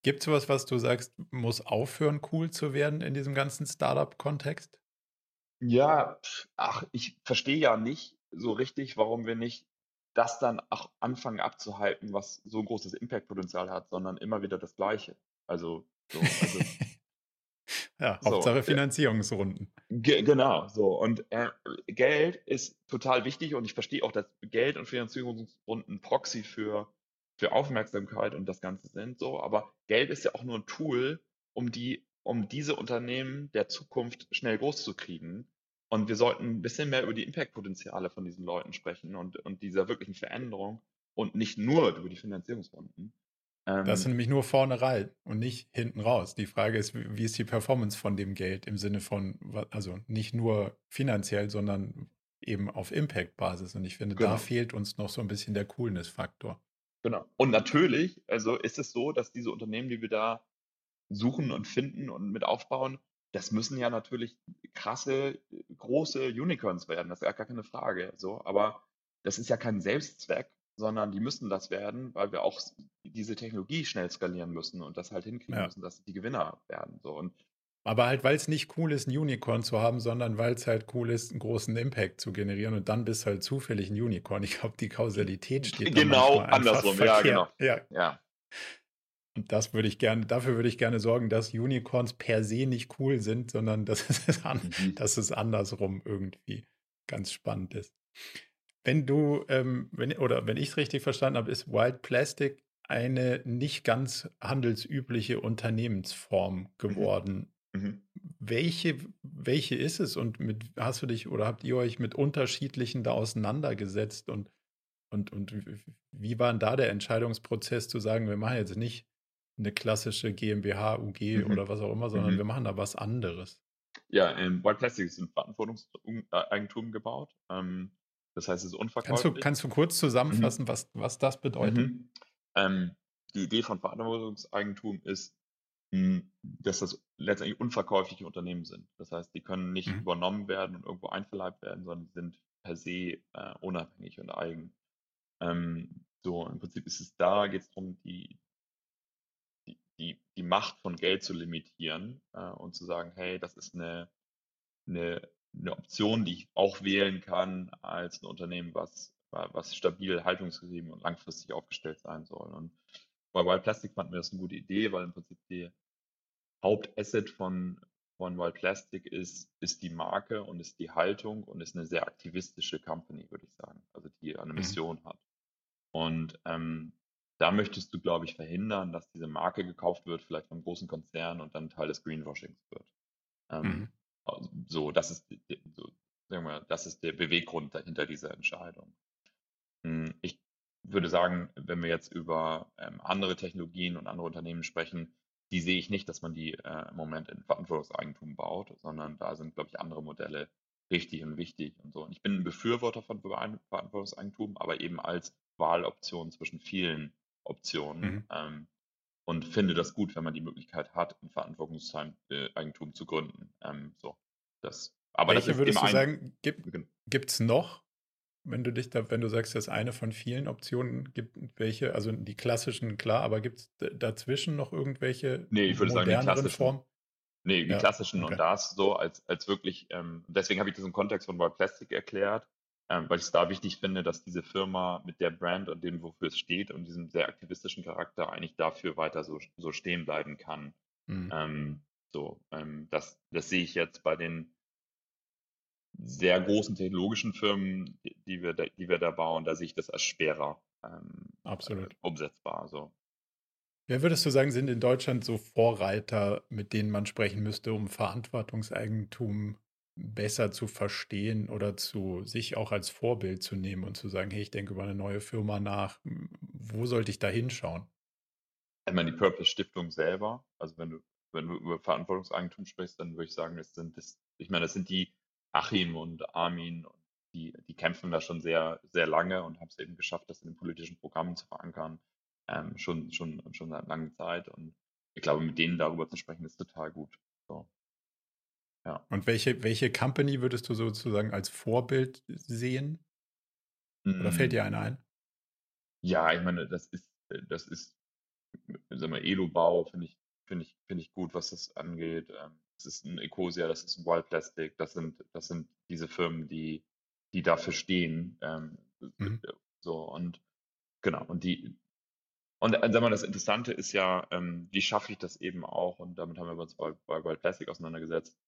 Gibt es was, was du sagst, muss aufhören, cool zu werden in diesem ganzen Startup-Kontext? Ja, ach, ich verstehe ja nicht so richtig, warum wir nicht das dann auch anfangen abzuhalten, was so ein großes Impact-Potenzial hat, sondern immer wieder das Gleiche. Also, so, also ja, So, Hauptsache ja. Finanzierungsrunden. Ge genau, so. Und äh, Geld ist total wichtig und ich verstehe auch, dass Geld und Finanzierungsrunden Proxy für, für Aufmerksamkeit und das Ganze sind, so. Aber Geld ist ja auch nur ein Tool, um die, um diese Unternehmen der Zukunft schnell groß zu kriegen. Und wir sollten ein bisschen mehr über die Impact-Potenziale von diesen Leuten sprechen und, und dieser wirklichen Veränderung und nicht nur über die Finanzierungsrunden. Ähm, Das ist nämlich nur vorne rein und nicht hinten raus. Die Frage ist, wie ist die Performance von dem Geld im Sinne von, also nicht nur finanziell, sondern eben auf Impact-Basis. Und ich finde, da Genau. fehlt uns noch so ein bisschen der Coolness-Faktor. Genau. Und natürlich, also ist es so, dass diese Unternehmen, die wir da suchen und finden und mit aufbauen, das müssen ja natürlich krasse, große Unicorns werden. Das ist ja gar keine Frage. So, aber das ist ja kein Selbstzweck, sondern die müssen das werden, weil wir auch diese Technologie schnell skalieren müssen und das halt hinkriegen Ja. müssen, dass die Gewinner werden. So und Aber halt, weil es nicht cool ist, ein Unicorn zu haben, sondern weil es halt cool ist, einen großen Impact zu generieren und dann bist halt zufällig ein Unicorn. Ich glaube, die Kausalität steht Genau andersrum, ja, genau. Ja, ja, und das würde ich gerne, dafür würde ich gerne sorgen, dass Unicorns per se nicht cool sind, sondern dass es, an, Mhm. dass es andersrum irgendwie ganz spannend ist. Wenn du, ähm, wenn, oder wenn ich es richtig verstanden habe, ist Wild Plastic eine nicht ganz handelsübliche Unternehmensform geworden. Mhm. Welche, welche ist es und mit hast du dich oder habt ihr euch mit unterschiedlichen da auseinandergesetzt und, und, und wie war denn da der Entscheidungsprozess zu sagen, wir machen jetzt nicht eine klassische GmbH, UG Mhm. oder was auch immer, sondern Mhm. wir machen da was anderes. Ja, ähm, White Plastic ist in Verantwortungseigentum gebaut. Ähm, das heißt, es ist Kannst du, unverkäuflich. kannst du kurz zusammenfassen, was, was das bedeutet? Mhm. Ähm, die Idee von Verantwortungseigentum ist, mh, dass das letztendlich unverkäufliche Unternehmen sind. Das heißt, die können nicht Mhm. übernommen werden und irgendwo einverleibt werden, sondern sind per se äh, unabhängig und eigen. Ähm, so, im Prinzip ist es da, geht es darum, die, die, die, Macht von Geld zu limitieren äh, und zu sagen, hey, das ist eine, eine, eine Option, die ich auch wählen kann als ein Unternehmen, was, was stabil, haltungsgetrieben und langfristig aufgestellt sein soll. Und bei Wild Plastic fanden wir das eine gute Idee, weil im Prinzip die Hauptasset von, von Wild Plastic ist, ist die Marke und ist die Haltung und ist eine sehr aktivistische Company, würde ich sagen. Also die eine Mhm. Mission hat. Und ähm, da möchtest du, glaube ich, verhindern, dass diese Marke gekauft wird, vielleicht vom großen Konzern und dann Teil des Greenwashings wird. Ähm, Mhm. also, so, das ist, so, sagen wir, das ist der Beweggrund dahinter dieser Entscheidung. Hm, Ich würde sagen, wenn wir jetzt über ähm, andere Technologien und andere Unternehmen sprechen, die sehe ich nicht, dass man die äh, im Moment in Verantwortungseigentum baut, sondern da sind, glaube ich, andere Modelle richtig und wichtig und so. Und ich bin ein Befürworter von Verantwortungseigentum, aber eben als Wahloption zwischen vielen Optionen Mhm. ähm, und finde das gut, wenn man die Möglichkeit hat, ein Verantwortungseigentum zu gründen. Ähm, so, das, aber das Welche ist würdest du ein, sagen, gibt es noch, wenn du dich da, wenn du sagst, das ist eine von vielen Optionen, gibt welche, also die klassischen, klar, aber gibt es dazwischen noch irgendwelche Nee, ich würde sagen, die klassischen. Formen? Nee, die Ja, klassischen okay. und das so als, als wirklich, ähm, deswegen habe ich das im Kontext von Wild Plastic erklärt, weil ich es da wichtig finde, dass diese Firma mit der Brand und dem, wofür es steht und diesem sehr aktivistischen Charakter eigentlich dafür weiter so, so stehen bleiben kann. Mhm. Ähm, so, ähm, das, das sehe ich jetzt bei den sehr großen technologischen Firmen, die, die wir, da, die wir da bauen, da sehe ich das als schwerer ähm, Absolut. äh, umsetzbar. So. Wer würdest du sagen, sind in Deutschland so Vorreiter, mit denen man sprechen müsste, um Verantwortungseigentum besser zu verstehen oder zu sich auch als Vorbild zu nehmen und zu sagen, hey, ich denke über eine neue Firma nach, wo sollte ich da hinschauen? Ich meine, die Purpose Stiftung selber, also wenn du, wenn du über Verantwortungseigentum sprichst, dann würde ich sagen, das sind das, ich meine, das sind die Achim und Armin, die, die kämpfen da schon sehr, sehr lange und haben es eben geschafft, das in den politischen Programmen zu verankern, ähm, schon, schon, schon seit langer Zeit. Und ich glaube, mit denen darüber zu sprechen, ist total gut. So. Ja. Und welche, welche Company würdest du sozusagen als Vorbild sehen? Oder fällt dir Mm, eine ein? Ja, ich meine, das ist, das ist, sagen wir, Elo-Bau finde ich, finde ich, finde ich gut, was das angeht. Ähm, Das ist ein Ecosia, das ist ein Wild Plastic, das sind, das sind diese Firmen, die, die dafür stehen. Ähm, Mhm. So, und genau, und die, und äh, sag mal, das Interessante ist ja, ähm, wie schaffe ich das eben auch, und damit haben wir uns bei, bei Wild Plastic auseinandergesetzt,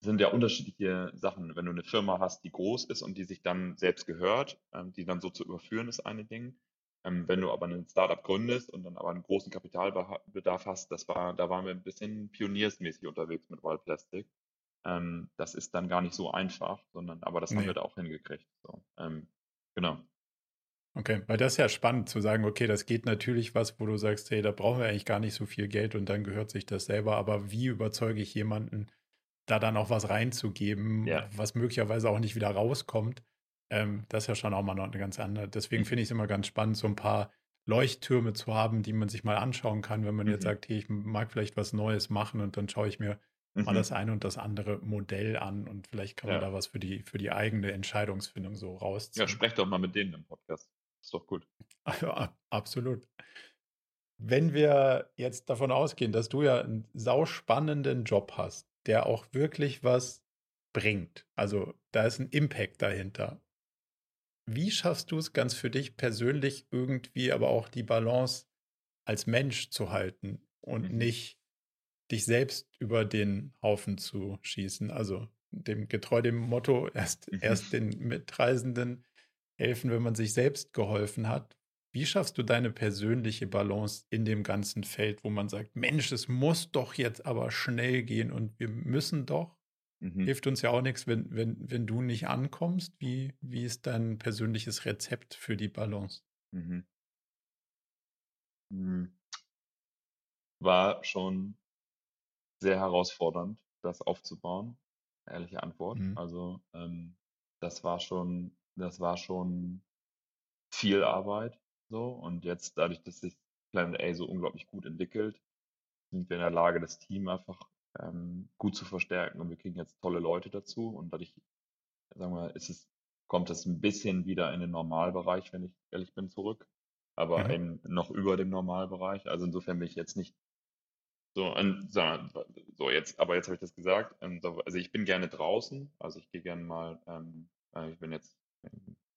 sind ja unterschiedliche Sachen. Wenn du eine Firma hast, die groß ist und die sich dann selbst gehört, ähm, die dann so zu überführen, ist eine Ding. Ähm, wenn du aber ein Startup gründest und dann aber einen großen Kapitalbedarf hast, das war, da waren wir ein bisschen pioniersmäßig unterwegs mit Wild Plastic. Ähm, das ist dann gar nicht so einfach, sondern aber das haben Nee. wir da auch hingekriegt. So, ähm, genau. Okay, weil das ist ja spannend zu sagen, okay, das geht natürlich was, wo du sagst, hey, da brauchen wir eigentlich gar nicht so viel Geld und dann gehört sich das selber, aber wie überzeuge ich jemanden, da dann auch was reinzugeben, Ja. was möglicherweise auch nicht wieder rauskommt? Ähm, das ist ja schon auch mal noch eine ganz andere. Deswegen Mhm. finde ich es immer ganz spannend, so ein paar Leuchttürme zu haben, die man sich mal anschauen kann, wenn man jetzt Mhm. sagt, hey, ich mag vielleicht was Neues machen und dann schaue ich mir mal Mhm. das eine und das andere Modell an und vielleicht kann man Ja. da was für die, für die eigene Entscheidungsfindung so Ja, rausziehen. sprech doch mal mit denen im Podcast. Ist doch gut. Ja, ab- absolut. Wenn wir jetzt davon ausgehen, dass du ja einen sauspannenden Job hast, der auch wirklich was bringt, also da ist ein Impact dahinter. Wie schaffst du es ganz für dich persönlich irgendwie, aber auch die Balance als Mensch zu halten und Mhm. nicht dich selbst über den Haufen zu schießen? Also dem getreu dem Motto, erst, Mhm. erst den Mitreisenden helfen, wenn man sich selbst geholfen hat. Wie schaffst du deine persönliche Balance in dem ganzen Feld, wo man sagt, Mensch, es muss doch jetzt aber schnell gehen und wir müssen doch? Mhm. Hilft uns ja auch nichts, wenn, wenn, wenn du nicht ankommst. Wie, wie ist dein persönliches Rezept für die Balance? Mhm. Hm. war schon sehr herausfordernd, das aufzubauen. Ehrliche Antwort. Mhm. Also ähm, das war schon, das war schon viel Arbeit so. Und jetzt dadurch, dass sich Planet A so unglaublich gut entwickelt, sind wir in der Lage, das Team einfach ähm, gut zu verstärken und wir kriegen jetzt tolle Leute dazu und dadurch, sagen wir, ist es, kommt es ein bisschen wieder in den Normalbereich, wenn ich ehrlich bin, zurück, aber Mhm. eben noch über dem Normalbereich. Also insofern bin ich jetzt nicht so, an, so jetzt, aber jetzt habe ich das gesagt. ähm, so, Also ich bin gerne draußen, also ich gehe gerne mal, ähm, äh, ich bin jetzt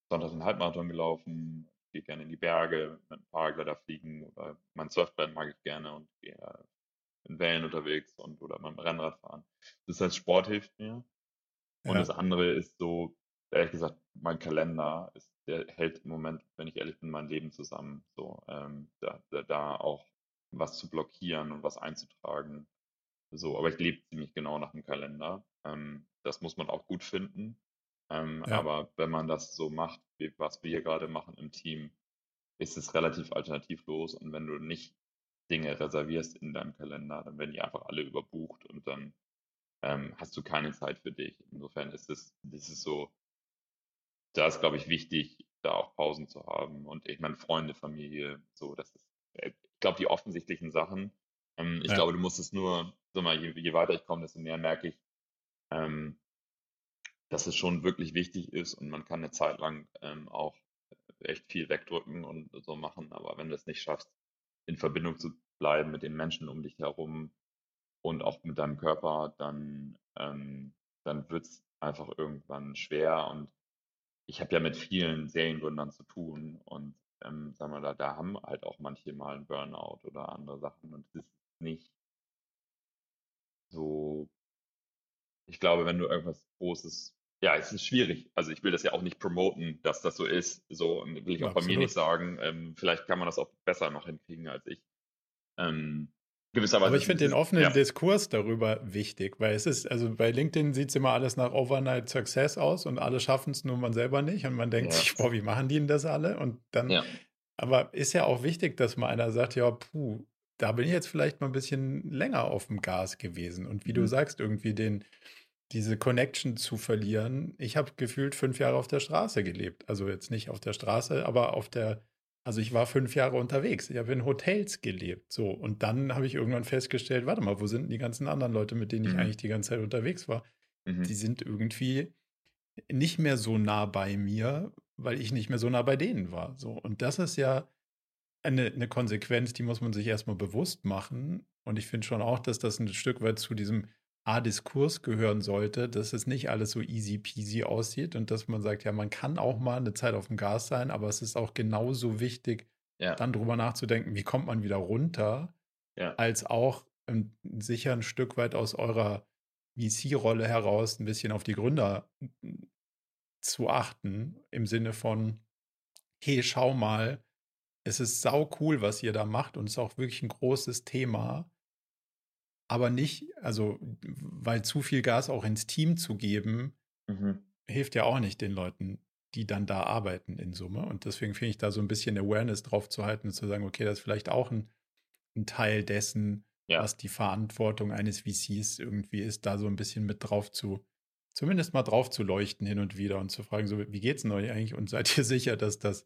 Sonntag einen Halbmarathon gelaufen, gehe gerne in die Berge, mit einem Paraglider fliegen oder mein Surfbrett mag ich gerne und gehe äh, in Wellen unterwegs und oder mit dem Rennrad fahren. Das heißt, Sport hilft mir. Und Ja. das andere ist so, ehrlich gesagt, mein Kalender ist, der hält im Moment, wenn ich ehrlich bin, mein Leben zusammen. So, ähm, da, da, da auch was zu blockieren und was einzutragen. So, aber ich lebe ziemlich genau nach dem Kalender. Ähm, das muss man auch gut finden. Ähm, Ja. aber wenn man das so macht, wie, was wir gerade machen im Team, ist es relativ alternativlos. Und wenn du nicht Dinge reservierst in deinem Kalender, dann werden die einfach alle überbucht und dann ähm, hast du keine Zeit für dich. Insofern ist es, das ist so, da ist, glaube ich, wichtig, da auch Pausen zu haben. Und ich meine, Freunde, Familie, so, das ist, äh, ich glaube, die offensichtlichen Sachen. Ähm, ich Ja. glaube, du musst es nur, sag mal, je, je weiter ich komme, desto mehr merke ich, ähm, dass es schon wirklich wichtig ist und man kann eine Zeit lang ähm, auch echt viel wegdrücken und so machen. Aber wenn du es nicht schaffst, in Verbindung zu bleiben mit den Menschen um dich herum und auch mit deinem Körper, dann, ähm, dann wird es einfach irgendwann schwer. Und ich habe ja mit vielen Seriengründern zu tun und ähm, sagen wir da, da haben halt auch manche mal einen Burnout oder andere Sachen und es ist nicht so, ich glaube, wenn du irgendwas Großes, ja, es ist schwierig. Also ich will das ja auch nicht promoten, dass das so ist. So und will ich auch bei mir Absolut. nicht sagen. Ähm, vielleicht kann man das auch besser noch hinkriegen als ich. Ähm, gewisserweise. Aber ich finde den offenen ja, Diskurs darüber wichtig, weil es ist, also bei LinkedIn sieht es immer alles nach Overnight Success aus und alle schaffen es, nur man selber nicht. Und man denkt Ja. sich, boah, wie machen die denn das alle? Und dann, ja, aber ist ja auch wichtig, dass mal einer sagt, ja, puh, da bin ich jetzt vielleicht mal ein bisschen länger auf dem Gas gewesen. Und wie du Mhm. sagst, irgendwie den, diese Connection zu verlieren. Ich habe gefühlt fünf Jahre auf der Straße gelebt. Also jetzt nicht auf der Straße, aber auf der, also ich war fünf Jahre unterwegs. Ich habe in Hotels gelebt. So. Und dann habe ich irgendwann festgestellt, warte mal, wo sind denn die ganzen anderen Leute, mit denen ich Mhm. eigentlich die ganze Zeit unterwegs war? mhm. Die sind irgendwie nicht mehr so nah bei mir, weil ich nicht mehr so nah bei denen war. So. Und das ist ja eine, eine Konsequenz, die muss man sich erstmal bewusst machen. Und ich finde schon auch, dass das ein Stück weit zu diesem A-Diskurs gehören sollte, dass es nicht alles so easy peasy aussieht und dass man sagt, ja, man kann auch mal eine Zeit auf dem Gas sein, aber es ist auch genauso wichtig, ja, dann drüber nachzudenken, wie kommt man wieder runter, ja, als auch ähm, sicher ein Stück weit aus eurer VC-Rolle heraus ein bisschen auf die Gründer mm, zu achten, im Sinne von, hey, schau mal, es ist sau cool, was ihr da macht und es ist auch wirklich ein großes Thema. Aber nicht, also, weil zu viel Gas auch ins Team zu geben, mhm. hilft ja auch nicht den Leuten, die dann da arbeiten in Summe. Und deswegen finde ich da so ein bisschen Awareness drauf zu halten und zu sagen, okay, das ist vielleicht auch ein, ein Teil dessen, ja, was die Verantwortung eines VCs irgendwie ist, da so ein bisschen mit drauf zu, zumindest mal drauf zu leuchten hin und wieder und zu fragen, so, wie geht's denn euch eigentlich? Und seid ihr sicher, dass das,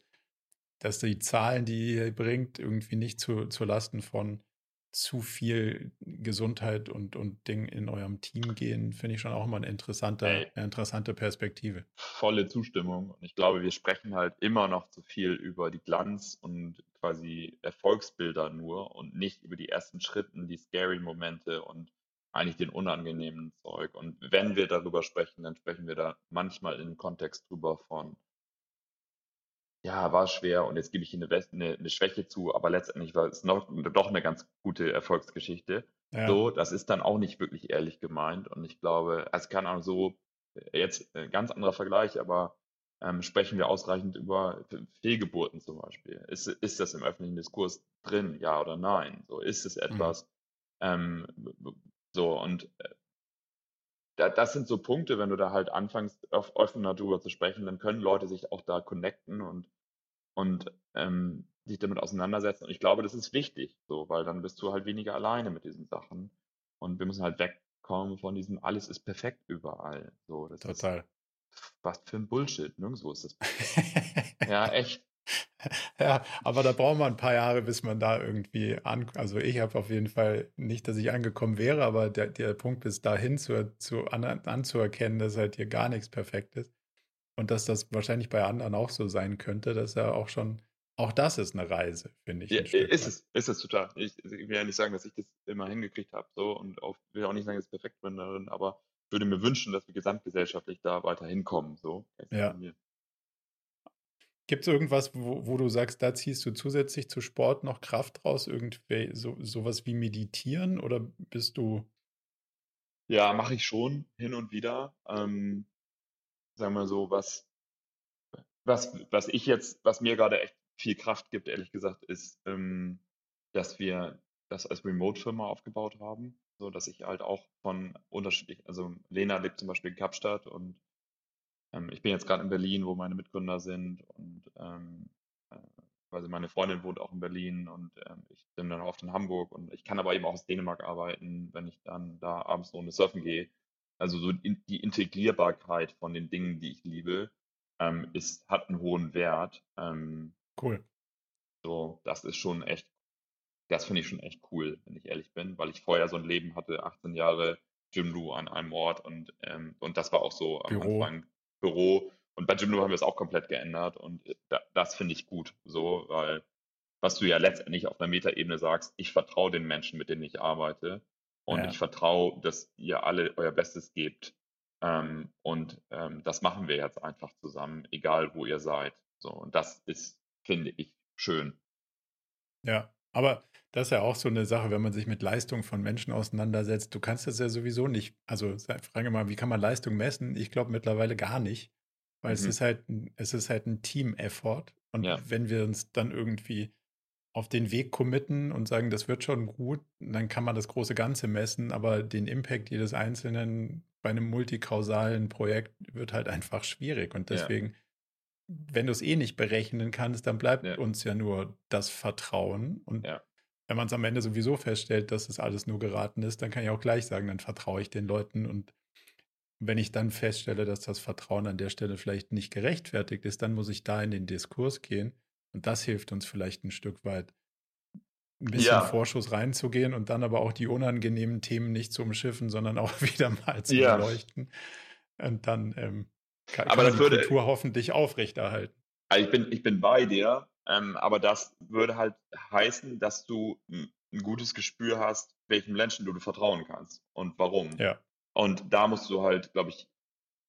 dass die Zahlen, die ihr bringt, irgendwie nicht zu, zu Lasten von zu viel Gesundheit und, und Ding in eurem Team gehen, finde ich schon auch immer eine interessante, eine interessante Perspektive. volle Zustimmung. Und ich glaube, wir sprechen halt immer noch zu viel über die Glanz und quasi Erfolgsbilder nur und nicht über die ersten Schritten, die scary Momente und eigentlich den unangenehmen Zeug. Und wenn wir darüber sprechen, dann sprechen wir da manchmal in dem Kontext drüber von, ja, war schwer und jetzt gebe ich hier eine, eine, eine Schwäche zu, aber letztendlich war es noch, doch eine ganz gute Erfolgsgeschichte. Ja, So, das ist dann auch nicht wirklich ehrlich gemeint. Und ich glaube, also keine Ahnung, so äh, jetzt ein ganz anderer Vergleich, aber ähm, sprechen wir ausreichend über Fehlgeburten zum Beispiel. Ist, ist das im öffentlichen Diskurs drin, ja oder nein? So, ist es etwas, ähm, so und äh, da, das sind so Punkte, wenn du da halt anfängst, auf offener drüber zu sprechen, dann können Leute sich auch da connecten und und ähm, sich damit auseinandersetzen. Und ich glaube, das ist wichtig, so, weil dann bist du halt weniger alleine mit diesen Sachen. Und wir müssen halt wegkommen von diesem alles ist perfekt überall. So, Total. Ist, was für ein Bullshit. Nirgendwo ist das. ja, echt. Ja, aber da braucht man ein paar Jahre, bis man da irgendwie an. Also ich habe auf jeden Fall nicht, dass ich angekommen wäre, aber der, der Punkt ist dahin zu, zu an, anzuerkennen, dass halt hier gar nichts perfekt ist. Und dass das wahrscheinlich bei anderen auch so sein könnte, dass er auch schon auch das ist eine Reise, finde ich. Ja, ist es, ist es total. Ich, ich, will ja nicht sagen, dass ich das immer hingekriegt habe, so und auch, will auch nicht sagen, dass ich perfekt bin darin, aber würde mir wünschen, dass wir gesamtgesellschaftlich da weiter hinkommen. So. Ja. Gibt es irgendwas, wo, wo, du sagst, da ziehst du zusätzlich zu Sport noch Kraft raus? Irgendwie so, sowas wie meditieren oder bist du. Ja, mache ich schon hin und wieder. Ähm, sagen wir so, was, was, was ich jetzt, was mir gerade echt viel Kraft gibt, ehrlich gesagt, ist, ähm, dass wir das als Remote-Firma aufgebaut haben, so dass ich halt auch von unterschiedlich, also Lena lebt zum Beispiel in Kapstadt und ähm, ich bin jetzt gerade in Berlin, wo meine Mitgründer sind und ähm, äh, also meine Freundin wohnt auch in Berlin und ähm, ich bin dann oft in Hamburg und ich kann aber eben auch aus Dänemark arbeiten, wenn ich dann da abends eine Runde surfen gehe. Also so in, die Integrierbarkeit von den Dingen, die ich liebe, ähm, ist, hat einen hohen Wert. Ähm, Cool. So, das ist schon echt, das finde ich schon echt cool, wenn ich ehrlich bin, weil ich vorher so ein Leben hatte, 18 Jahre Jimdo an einem Ort und, ähm, und das war auch so am Büro. Anfang Büro. Und bei Jimdo haben wir es auch komplett geändert und äh, da, das finde ich gut, so, weil was du ja letztendlich auf einer Metaebene sagst, ich vertraue den Menschen, mit denen ich arbeite und ja. ich vertraue, dass ihr alle euer Bestes gebt. Ähm, und ähm, das machen wir jetzt einfach zusammen, egal wo ihr seid. So, und das ist finde ich schön. Ja, aber das ist ja auch so eine Sache, wenn man sich mit Leistung von Menschen auseinandersetzt. Du kannst das ja sowieso nicht. Also frage mal, wie kann man Leistung messen? Ich glaube mittlerweile gar nicht, weil mhm. es ist halt, es ist halt ein Team-Effort. Und ja. wenn wir uns dann irgendwie auf den Weg committen und sagen, das wird schon gut, dann kann man das große Ganze messen, aber den Impact jedes Einzelnen bei einem multikausalen Projekt wird halt einfach schwierig. Und deswegen ja wenn du es eh nicht berechnen kannst, dann bleibt ja. uns ja nur das Vertrauen. Und ja. Wenn man es am Ende sowieso feststellt, dass es alles nur geraten ist, dann kann ich auch gleich sagen, dann vertraue ich den Leuten. Und wenn ich dann feststelle, dass das Vertrauen an der Stelle vielleicht nicht gerechtfertigt ist, dann muss ich da in den Diskurs gehen. Und das hilft uns vielleicht ein Stück weit, ein bisschen ja. Vorschuss reinzugehen und dann aber auch die unangenehmen Themen nicht zu umschiffen, sondern auch wieder mal zu beleuchten. Und dann ähm, kann, aber kann das die würde, Kultur hoffentlich aufrechterhalten. Also ich bin, ich bin bei dir, ähm, aber das würde halt heißen, dass du ein, gutes Gespür hast, welchem Menschen du, du vertrauen kannst und warum. Ja. Und da musst du halt, glaube ich,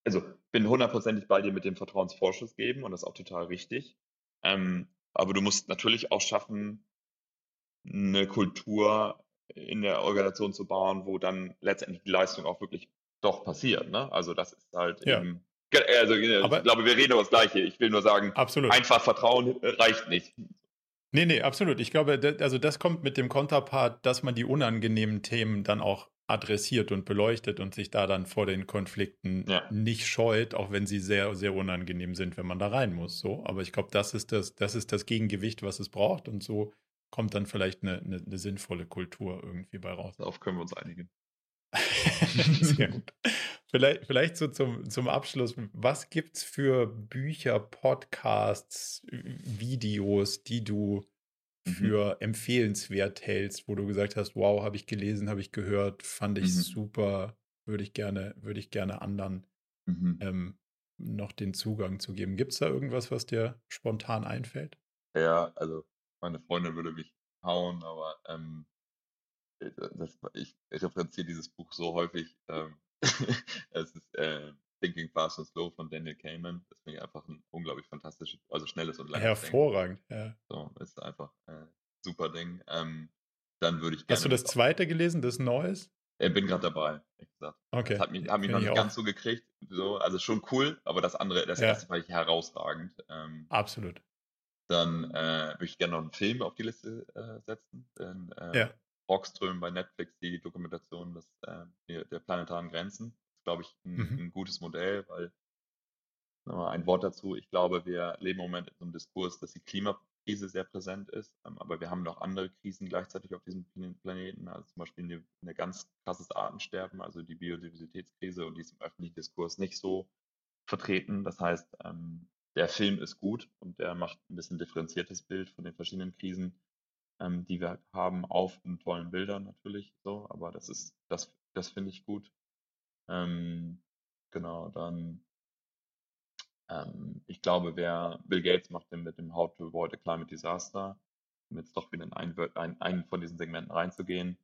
also bin hundertprozentig bei dir mit dem Vertrauensvorschuss geben und das ist auch total richtig. Ähm, aber du musst natürlich auch schaffen, eine Kultur in der Organisation zu bauen, wo dann letztendlich die Leistung auch wirklich doch passiert. Ne? Also das ist halt ja. eben also, Aber, ich glaube, wir reden über das Gleiche. Ich will nur sagen, absolut. einfach Vertrauen reicht nicht. Nee, nee, absolut. Ich glaube, also das kommt mit dem Konterpart, dass man die unangenehmen Themen dann auch adressiert und beleuchtet und sich da dann vor den Konflikten ja. nicht scheut, auch wenn sie sehr, sehr unangenehm sind, wenn man da rein muss. So, aber ich glaube, das ist das, das ist das Gegengewicht, was es braucht und so kommt dann vielleicht eine, eine, eine sinnvolle Kultur irgendwie bei raus. Darauf können wir uns einigen. Sehr gut. Vielleicht, vielleicht so zum, zum Abschluss, was gibt es für Bücher, Podcasts, Videos, die du mhm. für empfehlenswert hältst, wo du gesagt hast, wow, habe ich gelesen, habe ich gehört, fand ich mhm. super, würde ich gerne, würde ich gerne anderen mhm. ähm, noch den Zugang zu geben. Gibt es da irgendwas, was dir spontan einfällt? Ja, also meine Freundin würde mich hauen, aber ähm, äh, das, ich referenziere dieses Buch so häufig. Ähm, es ist äh, Thinking Fast and Slow von Daniel Kahneman. Das finde ich einfach ein unglaublich fantastisches, also schnelles und langes Hervorragend, Ding. ja. So, ist einfach äh, super Ding. Ähm, dann würde ich gerne. Hast du das zweite gelesen, das Neues? Ich bin gerade dabei, wie gesagt. Okay. Das hat mich, hat mich noch nicht auch. ganz so gekriegt. So, also schon cool, aber das andere, das ja. erste fand ich herausragend. Ähm, Absolut. Dann äh, würde ich gerne noch einen Film auf die Liste äh, setzen. Denn, äh, ja. Rockström bei Netflix die Dokumentation des, äh, der planetaren Grenzen. Das ist, glaube ich, ein, mhm. ein gutes Modell, weil ein Wort dazu, ich glaube, wir leben im Moment in so einem Diskurs, dass die Klima, Klimakrise sehr präsent ist. Ähm, aber wir haben noch andere Krisen gleichzeitig auf diesem Planeten, also zum Beispiel eine, eine ganz krasses Artensterben, also die Biodiversitätskrise und die ist im öffentlichen Diskurs nicht so vertreten. Das heißt, ähm, der Film ist gut und der macht ein bisschen differenziertes Bild von den verschiedenen Krisen, ähm, die wir haben, auf den tollen Bildern natürlich so, aber das ist, das, das finde ich gut. Ähm, genau, dann ähm, ich glaube, wer Bill Gates macht den mit dem How to Avoid a Climate Disaster, um jetzt doch wieder in einen, ein, einen von diesen Segmenten reinzugehen,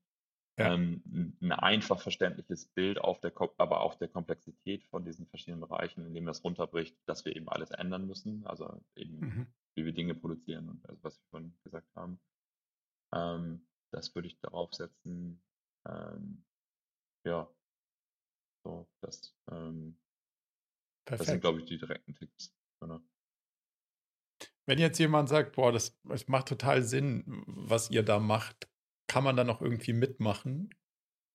ja. ähm, ein einfach verständliches Bild auf der, aber auch der Komplexität von diesen verschiedenen Bereichen, indem das runterbricht, dass wir eben alles ändern müssen, also eben mhm. wie wir Dinge produzieren und also was wir vorhin gesagt haben. Ähm, das würde ich darauf setzen. Ähm, ja, so, das, ähm, das sind, glaube ich, die direkten Tipps. Genau. Wenn jetzt jemand sagt, boah, das, das macht total Sinn, was ihr da macht, kann man da noch irgendwie mitmachen?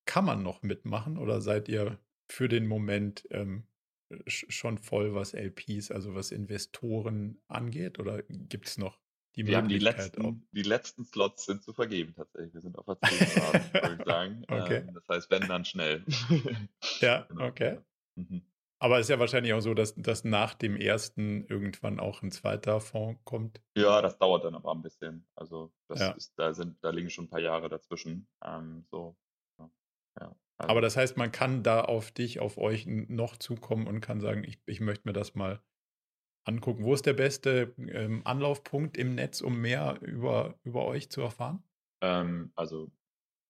Kann man noch mitmachen oder seid ihr für den Moment ähm, schon voll, was LPs, also was Investoren angeht? Oder gibt es noch die Wir haben die letzten, die letzten Slots sind zu vergeben tatsächlich. Wir sind auf der 10 Grad, würde ich sagen. okay. Ähm, das heißt, wenn, dann schnell. ja, genau. okay. Mhm. Aber es ist ja wahrscheinlich auch so, dass, dass nach dem ersten irgendwann auch ein zweiter Fonds kommt. Ja, das dauert dann aber ein bisschen. Also ja. ist, da sind, da liegen schon ein paar Jahre dazwischen. Ähm, so, ja. Also. Aber das heißt, man kann da auf dich, auf euch noch zukommen und kann sagen, ich, ich möchte mir das mal angucken. Wo ist der beste ähm, Anlaufpunkt im Netz, um mehr über, über euch zu erfahren? Ähm, also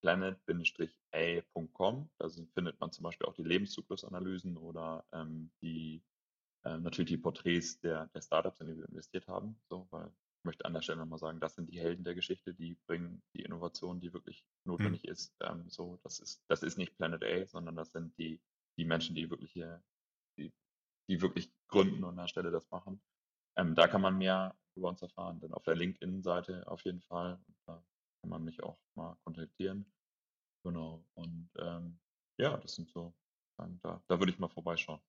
planet-a.com. Da findet man zum Beispiel auch die Lebenszyklusanalysen oder ähm, die äh, natürlich die Porträts der, der Startups, in die wir investiert haben. So, weil ich möchte an der Stelle nochmal sagen, das sind die Helden der Geschichte, die bringen die Innovation, die wirklich notwendig mhm. ist. Ähm, so, das ist, das ist nicht Planet A, sondern das sind die, die Menschen, die wirklich hier, die wirklich gründen und an der Stelle das machen. Ähm, da kann man mehr über uns erfahren, denn auf der LinkedIn-Seite auf jeden Fall. Da kann man mich auch mal kontaktieren. Genau. Und ähm, ja, das sind so, da, da würde ich mal vorbeischauen.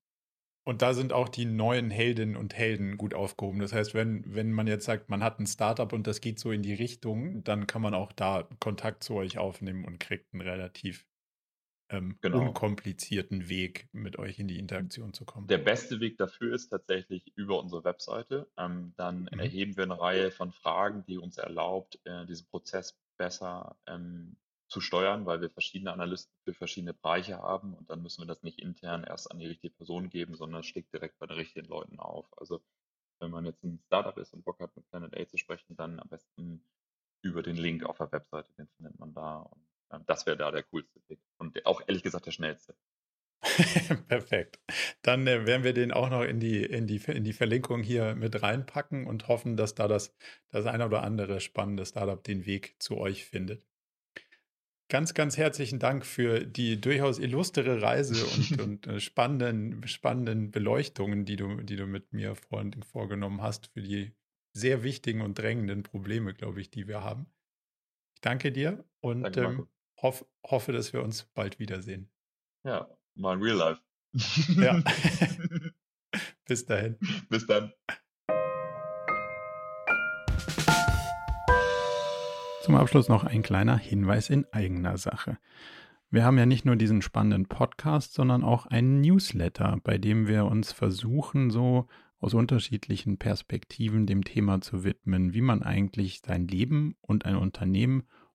Und da sind auch die neuen Heldinnen und Helden gut aufgehoben. Das heißt, wenn, wenn man jetzt sagt, man hat ein Startup und das geht so in die Richtung, dann kann man auch da Kontakt zu euch aufnehmen und kriegt einen relativ ähm, genau. unkomplizierten Weg, mit euch in die Interaktion zu kommen. Der beste Weg dafür ist tatsächlich über unsere Webseite. Ähm, dann mhm. erheben wir eine Reihe von Fragen, die uns erlaubt, äh, diesen Prozess besser ähm, zu steuern, weil wir verschiedene Analysten für verschiedene Bereiche haben und dann müssen wir das nicht intern erst an die richtige Person geben, sondern es schlägt direkt bei den richtigen Leuten auf. Also wenn man jetzt ein Startup ist und Bock hat, mit Planet A zu sprechen, dann am besten über den Link auf der Webseite, den findet man da. Und das wäre da der coolste Weg und auch ehrlich gesagt der schnellste. Perfekt. Dann äh, werden wir den auch noch in die, in, die, in die Verlinkung hier mit reinpacken und hoffen, dass da das, das eine oder andere spannende Startup den Weg zu euch findet. Ganz, ganz herzlichen Dank für die durchaus illustre Reise und, und äh, spannenden, spannenden Beleuchtungen, die du, die du mit mir vor, vorgenommen hast, für die sehr wichtigen und drängenden Probleme, glaube ich, die wir haben. Ich danke dir und danke, ähm, hoff, hoffe, dass wir uns bald wiedersehen. Ja, mal in real life. Ja. Bis dahin. Bis dann. Zum Abschluss noch ein kleiner Hinweis in eigener Sache. Wir haben ja nicht nur diesen spannenden Podcast, sondern auch einen Newsletter, bei dem wir uns versuchen, so aus unterschiedlichen Perspektiven dem Thema zu widmen, wie man eigentlich sein Leben und ein Unternehmen